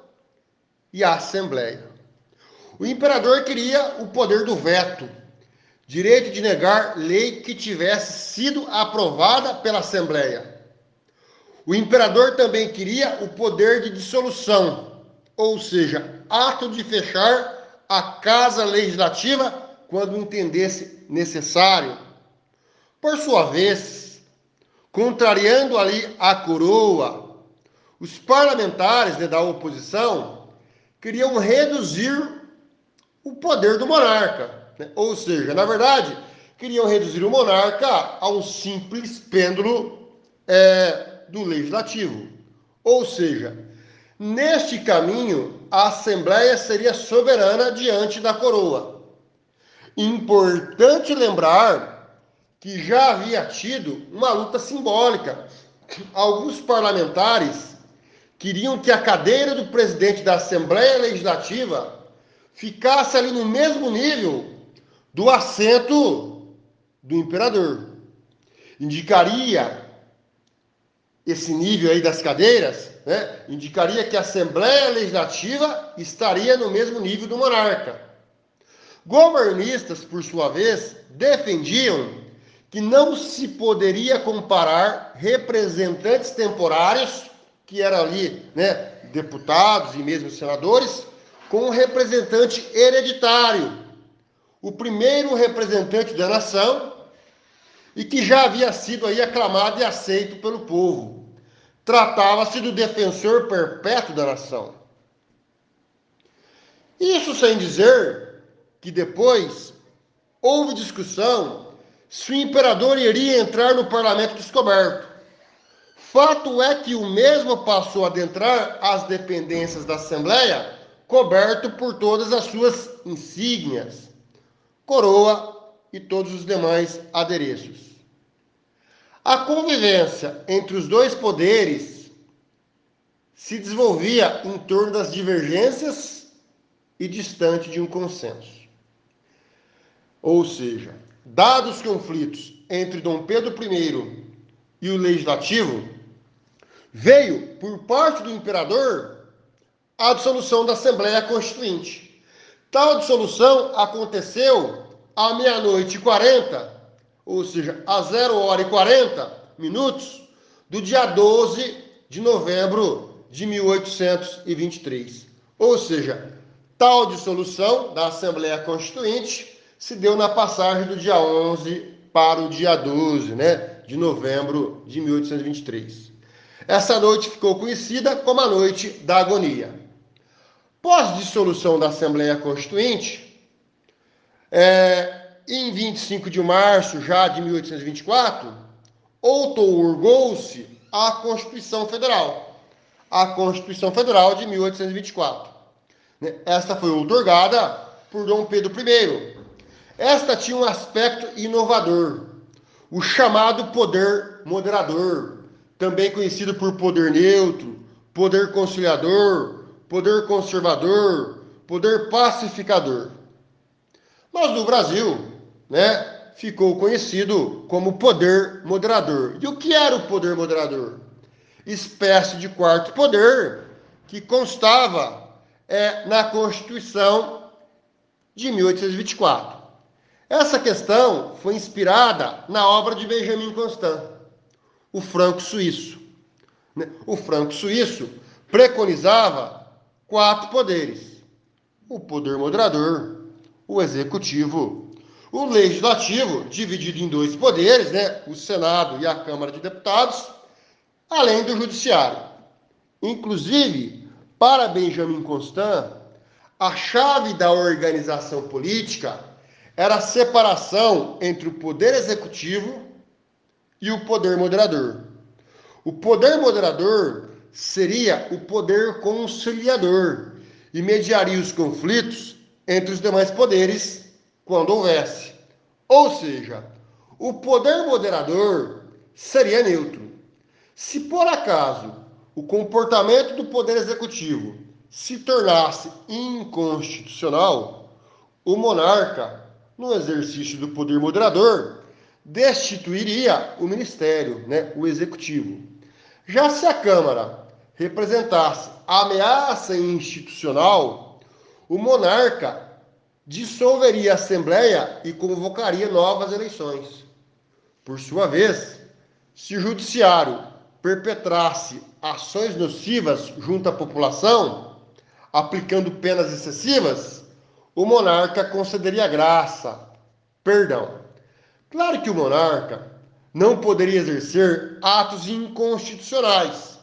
e a Assembleia. O imperador queria o poder do veto, direito de negar lei que tivesse sido aprovada pela Assembleia. O imperador também queria o poder de dissolução, ou seja, ato de fechar a casa legislativa quando entendesse necessário. Por sua vez, contrariando ali a coroa, os parlamentares né, da oposição queriam reduzir o poder do monarca. Né? Ou seja, na verdade, queriam reduzir o monarca a um simples pêndulo é, do legislativo. Ou seja, neste caminho, a Assembleia seria soberana diante da coroa. Importante lembrar que já havia tido uma luta simbólica. Alguns parlamentares queriam que a cadeira do presidente da Assembleia Legislativa ficasse ali no mesmo nível do assento do imperador. Indicaria esse nível aí das cadeiras, né? Indicaria que a Assembleia Legislativa estaria no mesmo nível do monarca. Governistas, por sua vez, defendiam que não se poderia comparar representantes temporários, que eram ali, né, deputados e mesmo senadores, com um representante hereditário, o primeiro representante da nação e que já havia sido aí aclamado e aceito pelo povo. Tratava-se do defensor perpétuo da nação. Isso sem dizer que depois houve discussão se o imperador iria entrar no parlamento descoberto. Fato é que o mesmo passou a adentrar as dependências da Assembleia coberto por todas as suas insígnias, coroa e todos os demais adereços. A convivência entre os dois poderes se desenvolvia em torno das divergências e distante de um consenso. Ou seja, dados os conflitos entre Dom Pedro I e o legislativo, veio por parte do imperador a dissolução da Assembleia Constituinte. Tal dissolução aconteceu à meia-noite e 40, ou seja, a 0 hora e 40 minutos do dia 12 de novembro de 1823. Ou seja, tal dissolução da Assembleia Constituinte se deu na passagem do dia 11 para o dia 12, né, de novembro de 1823. Essa noite ficou conhecida como a Noite da Agonia. Pós-dissolução da Assembleia Constituinte, é, em 25 de março já de 1824, outorgou-se a Constituição Federal, a Constituição Federal de 1824. Né, esta foi outorgada por Dom Pedro I. Esta tinha um aspecto inovador, o chamado poder moderador, também conhecido por poder neutro, poder conciliador, poder conservador, poder pacificador. Mas no Brasil, né, ficou conhecido como poder moderador. E o que era o poder moderador? Espécie de quarto poder que constava é, na Constituição de 1824. Essa questão foi inspirada na obra de Benjamin Constant, o Franco Suíço. Né? O Franco Suíço preconizava quatro poderes: o poder moderador, o executivo, o legislativo, dividido em dois poderes, né? o Senado e a Câmara de Deputados, além do judiciário. Inclusive, para Benjamin Constant, a chave da organização política era a separação entre o poder executivo e o poder moderador. O poder moderador seria o poder conciliador e mediaria os conflitos entre os demais poderes quando houvesse. Ou seja, o poder moderador seria neutro. Se por acaso o comportamento do poder executivo se tornasse inconstitucional, o monarca no exercício do poder moderador, destituiria o ministério, né, o executivo. Já se a Câmara representasse ameaça institucional, o monarca dissolveria a Assembleia e convocaria novas eleições. Por sua vez, se o judiciário perpetrasse ações nocivas junto à população, aplicando penas excessivas, o monarca concederia graça, perdão. Claro que o monarca não poderia exercer atos inconstitucionais,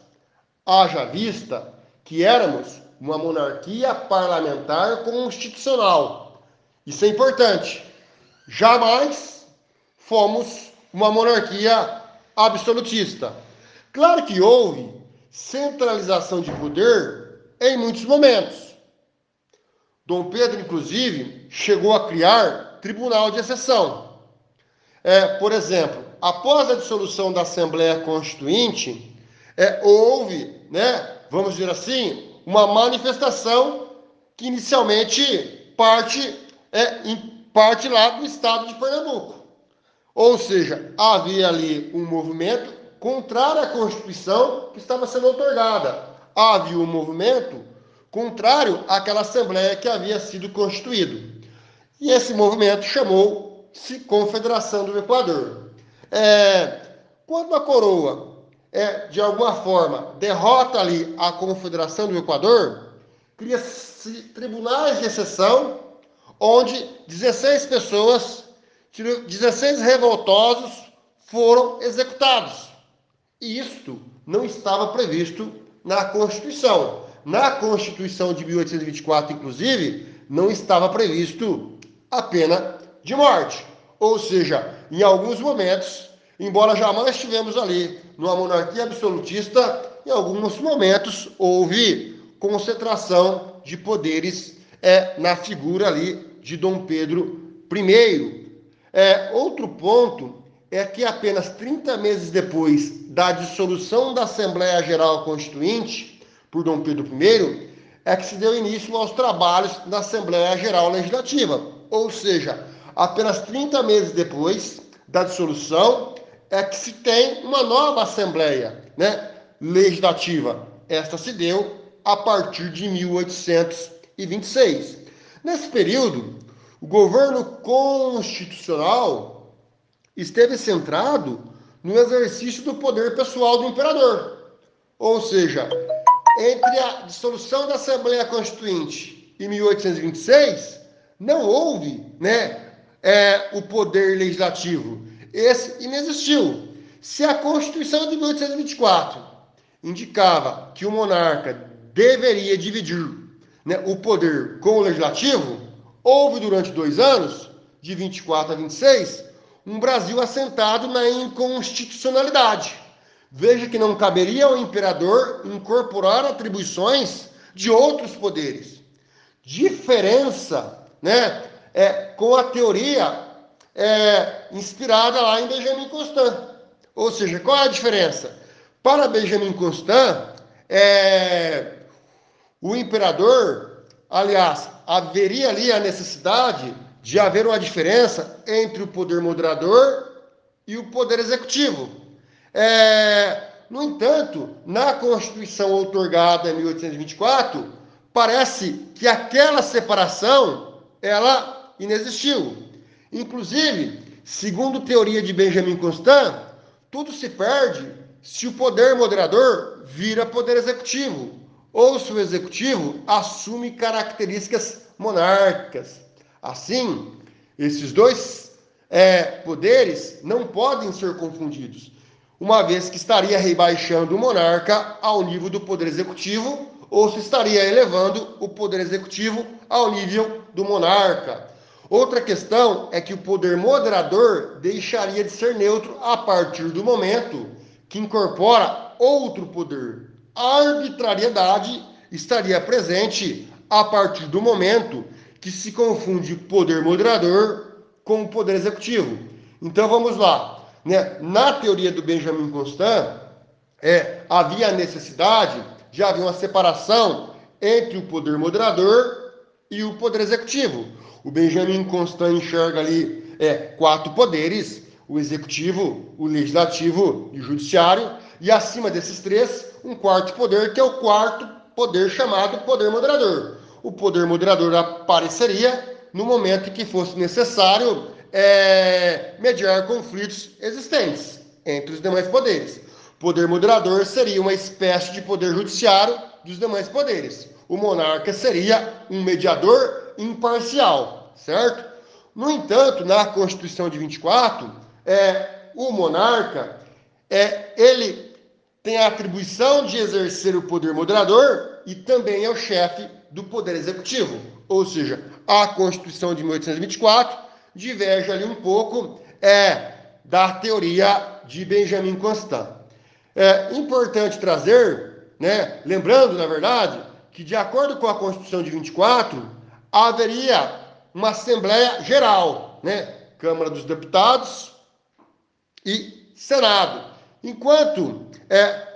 haja vista que éramos uma monarquia parlamentar constitucional. Isso é importante. Jamais fomos uma monarquia absolutista. Claro que houve centralização de poder em muitos momentos. Dom Pedro, inclusive, chegou a criar tribunal de exceção. É, por exemplo, após a dissolução da Assembleia Constituinte, é, houve, né, vamos dizer assim, uma manifestação que inicialmente parte, é, em parte lá do estado de Pernambuco. Ou seja, havia ali um movimento contrário à Constituição que estava sendo otorgada. Havia um movimento contrário àquela assembleia que havia sido constituído. E esse movimento chamou-se Confederação do Equador. É, quando a coroa, é, de alguma forma, derrota ali a Confederação do Equador, cria-se tribunais de exceção, onde 16 pessoas, 16 revoltosos, foram executados. E isto não estava previsto na Constituição. Na Constituição de 1824, inclusive, não estava previsto a pena de morte. Ou seja, em alguns momentos, embora jamais estivemos ali numa monarquia absolutista, em alguns momentos houve concentração de poderes é, na figura ali de Dom Pedro I. É, outro ponto é que apenas 30 meses depois da dissolução da Assembleia Geral Constituinte, por Dom Pedro I, é que se deu início aos trabalhos da Assembleia Geral Legislativa. Ou seja, apenas 30 meses depois da dissolução, é que se tem uma nova Assembleia né, Legislativa. Esta se deu a partir de 1826. Nesse período, o governo constitucional esteve centrado no exercício do poder pessoal do imperador. Ou seja, entre a dissolução da Assembleia Constituinte e 1826, não houve né, é, o poder legislativo. Esse inexistiu. Se a Constituição de 1824 indicava que o monarca deveria dividir né, o poder com o legislativo, houve durante dois anos, de 24 a 26, um Brasil assentado na inconstitucionalidade. Veja que não caberia ao imperador incorporar atribuições de outros poderes. Diferença né, é, com a teoria é, inspirada lá em Benjamin Constant. Ou seja, qual é a diferença? Para Benjamin Constant, é, o imperador, aliás, haveria ali a necessidade de haver uma diferença entre o poder moderador e o poder executivo. É, no entanto, na Constituição outorgada em 1824, parece que aquela separação ela inexistiu. Inclusive, segundo teoria de Benjamin Constant, tudo se perde se o poder moderador vira poder executivo, ou se o executivo assume características monárquicas. Assim, esses dois é, poderes não podem ser confundidos uma vez que estaria rebaixando o monarca ao nível do poder executivo, ou se estaria elevando o poder executivo ao nível do monarca. Outra questão é que o poder moderador deixaria de ser neutro a partir do momento que incorpora outro poder. A arbitrariedade estaria presente a partir do momento que se confunde poder moderador com o poder executivo. Então vamos lá né, na teoria do Benjamin Constant, é, havia a necessidade de haver uma separação entre o poder moderador e o poder executivo. O Benjamin Constant enxerga ali é, quatro poderes: o executivo, o legislativo e o judiciário, e acima desses três, um quarto poder, que é o quarto poder chamado poder moderador. O poder moderador apareceria no momento em que fosse necessário é, mediar conflitos existentes entre os demais poderes. Poder moderador seria uma espécie de poder judiciário dos demais poderes. O monarca seria um mediador imparcial, certo? No entanto, na Constituição de 24, é, o monarca é, ele tem a atribuição de exercer o poder moderador e também é o chefe do poder executivo. Ou seja, a Constituição de 1824 diverge ali um pouco é, da teoria de Benjamin Constant. É importante trazer, né, lembrando, na verdade, que de acordo com a Constituição de 24, haveria uma Assembleia Geral, né, Câmara dos Deputados e Senado. Enquanto é,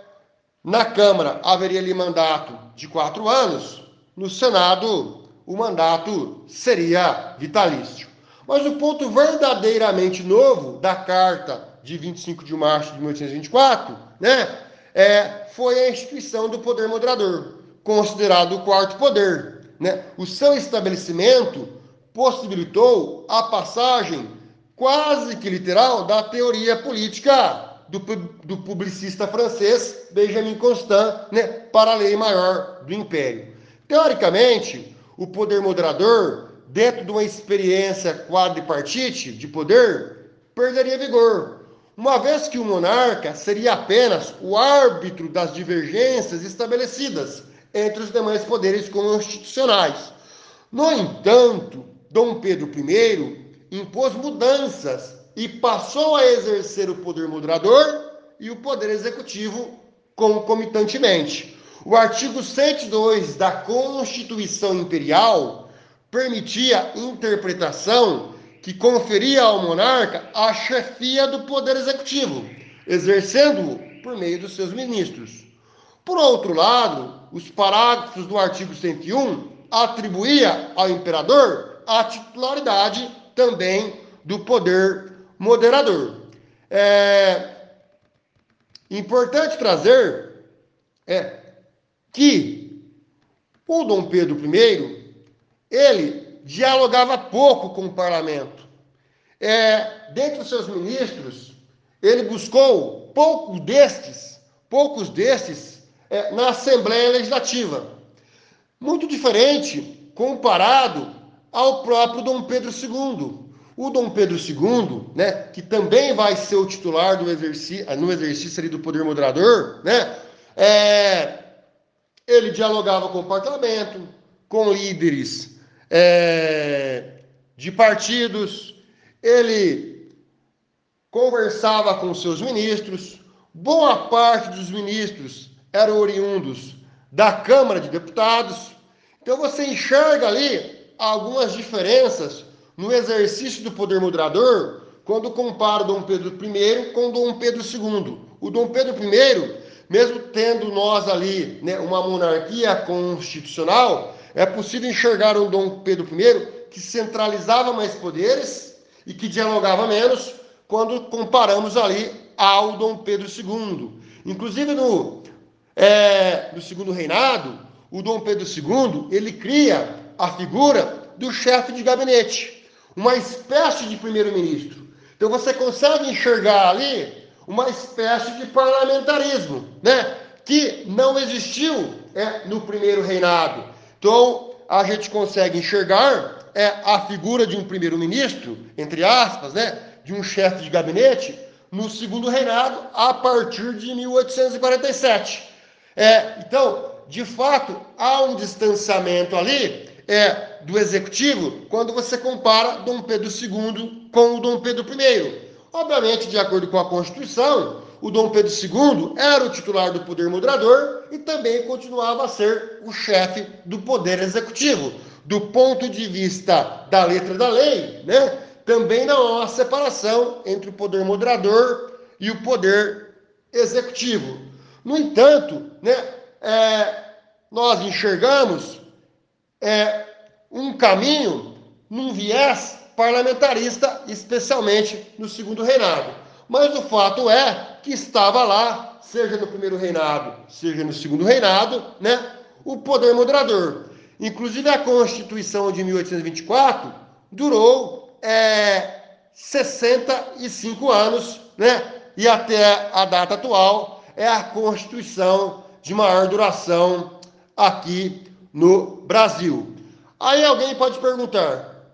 na Câmara haveria ali mandato de quatro anos, no Senado o mandato seria vitalício. Mas o ponto verdadeiramente novo da carta de 25 de março de 1824, né, é, foi a instituição do poder moderador, considerado o quarto poder. Né? O seu estabelecimento possibilitou a passagem quase que literal da teoria política do, do publicista francês Benjamin Constant né, para a lei maior do império. Teoricamente, o poder moderador dentro de uma experiência quadripartite de poder, perderia vigor, uma vez que o monarca seria apenas o árbitro das divergências estabelecidas entre os demais poderes constitucionais. No entanto, Dom Pedro I impôs mudanças e passou a exercer o poder moderador e o poder executivo concomitantemente. O artigo 102 da Constituição Imperial permitia interpretação que conferia ao monarca a chefia do poder executivo, exercendo-o por meio dos seus ministros. Por outro lado, os parágrafos do artigo 101 atribuía ao imperador a titularidade também do poder moderador. É importante trazer é, que O Dom Pedro I, ele dialogava pouco com o parlamento. É, dentre os seus ministros, ele buscou poucos destes, poucos destes, é, na Assembleia Legislativa. Muito diferente comparado ao próprio Dom Pedro II. O Dom Pedro II, né, que também vai ser o titular do exercício, no exercício ali do poder moderador, né, é, ele dialogava com o parlamento, com líderes é, de partidos, ele conversava com seus ministros. Boa parte dos ministros eram oriundos da Câmara de Deputados. Então você enxerga ali algumas diferenças no exercício do poder moderador quando compara Dom Pedro I com Dom Pedro II. O Dom Pedro I, mesmo tendo nós ali né, uma monarquia constitucional, é possível enxergar um Dom Pedro I que centralizava mais poderes e que dialogava menos quando comparamos ali ao Dom Pedro II. Inclusive no, é, no segundo reinado, o Dom Pedro II ele cria a figura do chefe de gabinete, uma espécie de primeiro-ministro. Então você consegue enxergar ali uma espécie de parlamentarismo, né? Que não existiu é, no primeiro reinado. Então a gente consegue enxergar é, a figura de um primeiro-ministro, entre aspas, né? De um chefe de gabinete no segundo reinado a partir de 1847. É, então, de fato, há um distanciamento ali é, do executivo quando você compara Dom Pedro II com o Dom Pedro I. Obviamente, de acordo com a Constituição, o Dom Pedro II era o titular do poder moderador e também continuava a ser o chefe do poder executivo. Do ponto de vista da letra da lei, né, também não há uma separação entre o poder moderador e o poder executivo. No entanto, né, é, nós enxergamos é, um caminho num viés parlamentarista, especialmente no segundo reinado. Mas o fato é que estava lá, seja no primeiro reinado, seja no segundo reinado, né, o poder moderador. Inclusive a Constituição de 1824 durou é, 65 anos, né, e até a data atual é a Constituição de maior duração aqui no Brasil. Aí alguém pode perguntar,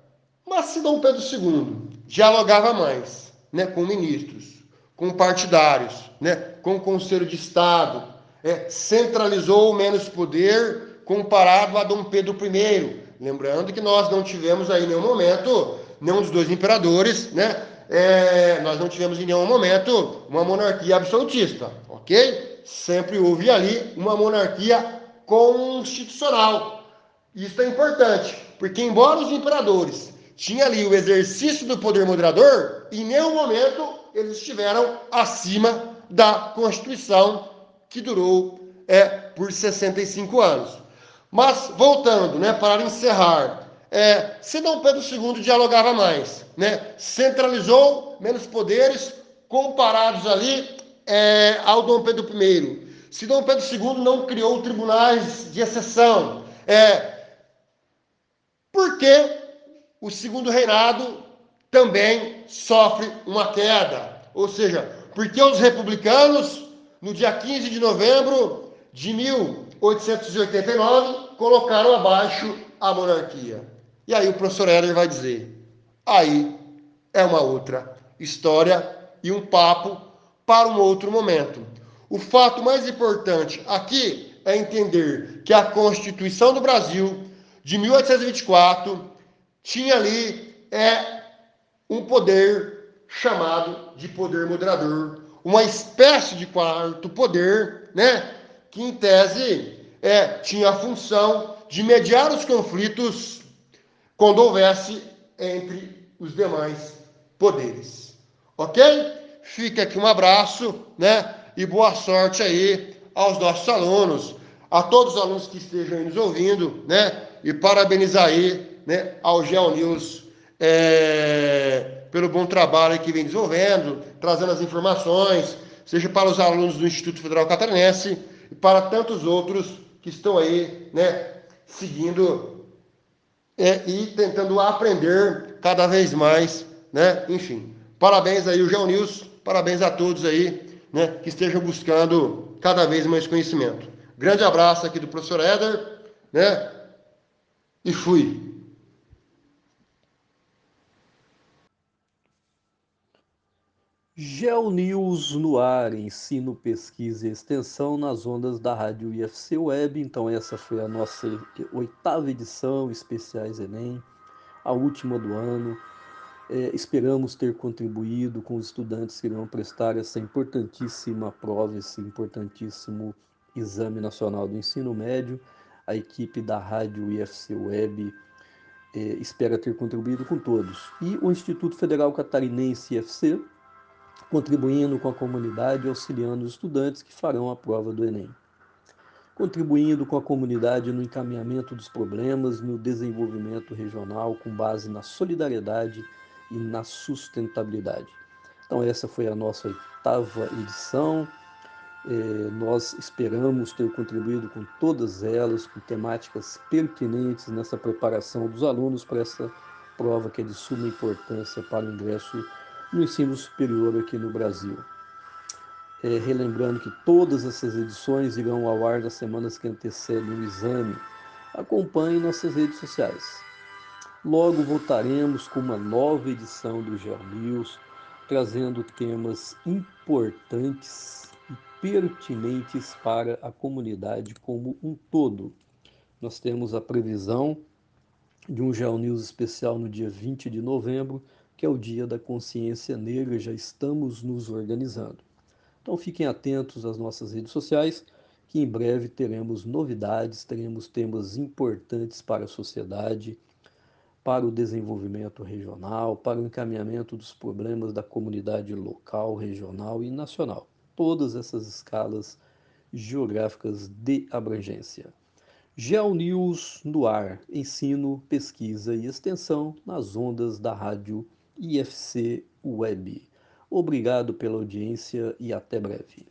mas se Dom Pedro II dialogava mais né, com ministros, com partidários, né, com o Conselho de Estado, é, centralizou menos poder comparado a Dom Pedro I. Lembrando que nós não tivemos aí em nenhum momento, nenhum dos dois imperadores, né, é, nós não tivemos em nenhum momento uma monarquia absolutista, ok? Sempre houve ali uma monarquia constitucional. Isso é importante, porque embora os imperadores tinham ali o exercício do poder moderador, em nenhum momento eles estiveram acima da Constituição, que durou é, por 65 anos. Mas, voltando, né, para encerrar, é, se Dom Pedro II dialogava mais, né, centralizou menos poderes comparados ali é, ao Dom Pedro I se Dom Pedro II não criou tribunais de exceção, é porque o segundo reinado também sofre uma queda. Ou seja, porque os republicanos, no dia 15 de novembro de 1889, colocaram abaixo a monarquia. E aí o professor Heller vai dizer: aí é uma outra história e um papo para um outro momento. O fato mais importante aqui é entender que a Constituição do Brasil, de 1824, tinha ali é, um poder chamado de poder moderador, uma espécie de quarto poder, né, que em tese é, tinha a função de mediar os conflitos quando houvesse entre os demais poderes. Ok? Fica aqui um abraço, né? e boa sorte aí aos nossos alunos, a todos os alunos que estejam nos ouvindo, né? E parabenizar aí, né, ao GeoNews é, pelo bom trabalho que vem desenvolvendo, trazendo as informações, seja para os alunos do Instituto Federal Catarinense e para tantos outros que estão aí, né, seguindo é, e tentando aprender cada vez mais, né? Enfim, parabéns aí o Geonews, parabéns a todos aí, né? Que estejam buscando cada vez mais conhecimento. Grande abraço aqui do professor Éder, né? E fui. GeoNews no ar, ensino, pesquisa e extensão nas ondas da rádio IFC Web. Então essa foi a nossa oitava edição, especiais Enem, a última do ano. É, esperamos ter contribuído com os estudantes que irão prestar essa importantíssima prova, esse importantíssimo Exame Nacional do Ensino Médio. A equipe da rádio IFC Web é, espera ter contribuído com todos. E o Instituto Federal Catarinense IFC contribuindo com a comunidade e auxiliando os estudantes que farão a prova do Enem. Contribuindo com a comunidade no encaminhamento dos problemas, no desenvolvimento regional com base na solidariedade e na sustentabilidade. Então, essa foi a nossa oitava edição. É, nós esperamos ter contribuído com todas elas, com temáticas pertinentes nessa preparação dos alunos para essa prova que é de suma importância para o ingresso no ensino superior aqui no Brasil. É, relembrando que todas essas edições irão ao ar nas semanas que antecedem o exame. Acompanhe nossas redes sociais. Logo voltaremos com uma nova edição do Geo News, trazendo temas importantes e pertinentes para a comunidade como um todo. Nós temos a previsão de um Geo News especial no dia 20 de novembro, que é o Dia da Consciência Negra, já estamos nos organizando. Então fiquem atentos às nossas redes sociais, que em breve teremos novidades, teremos temas importantes para a sociedade, para o desenvolvimento regional, para o encaminhamento dos problemas da comunidade local, regional e nacional. Todas essas escalas geográficas de abrangência. GeoNews no ar, ensino, pesquisa e extensão nas ondas da rádio IFC Web. Obrigado pela audiência e até breve.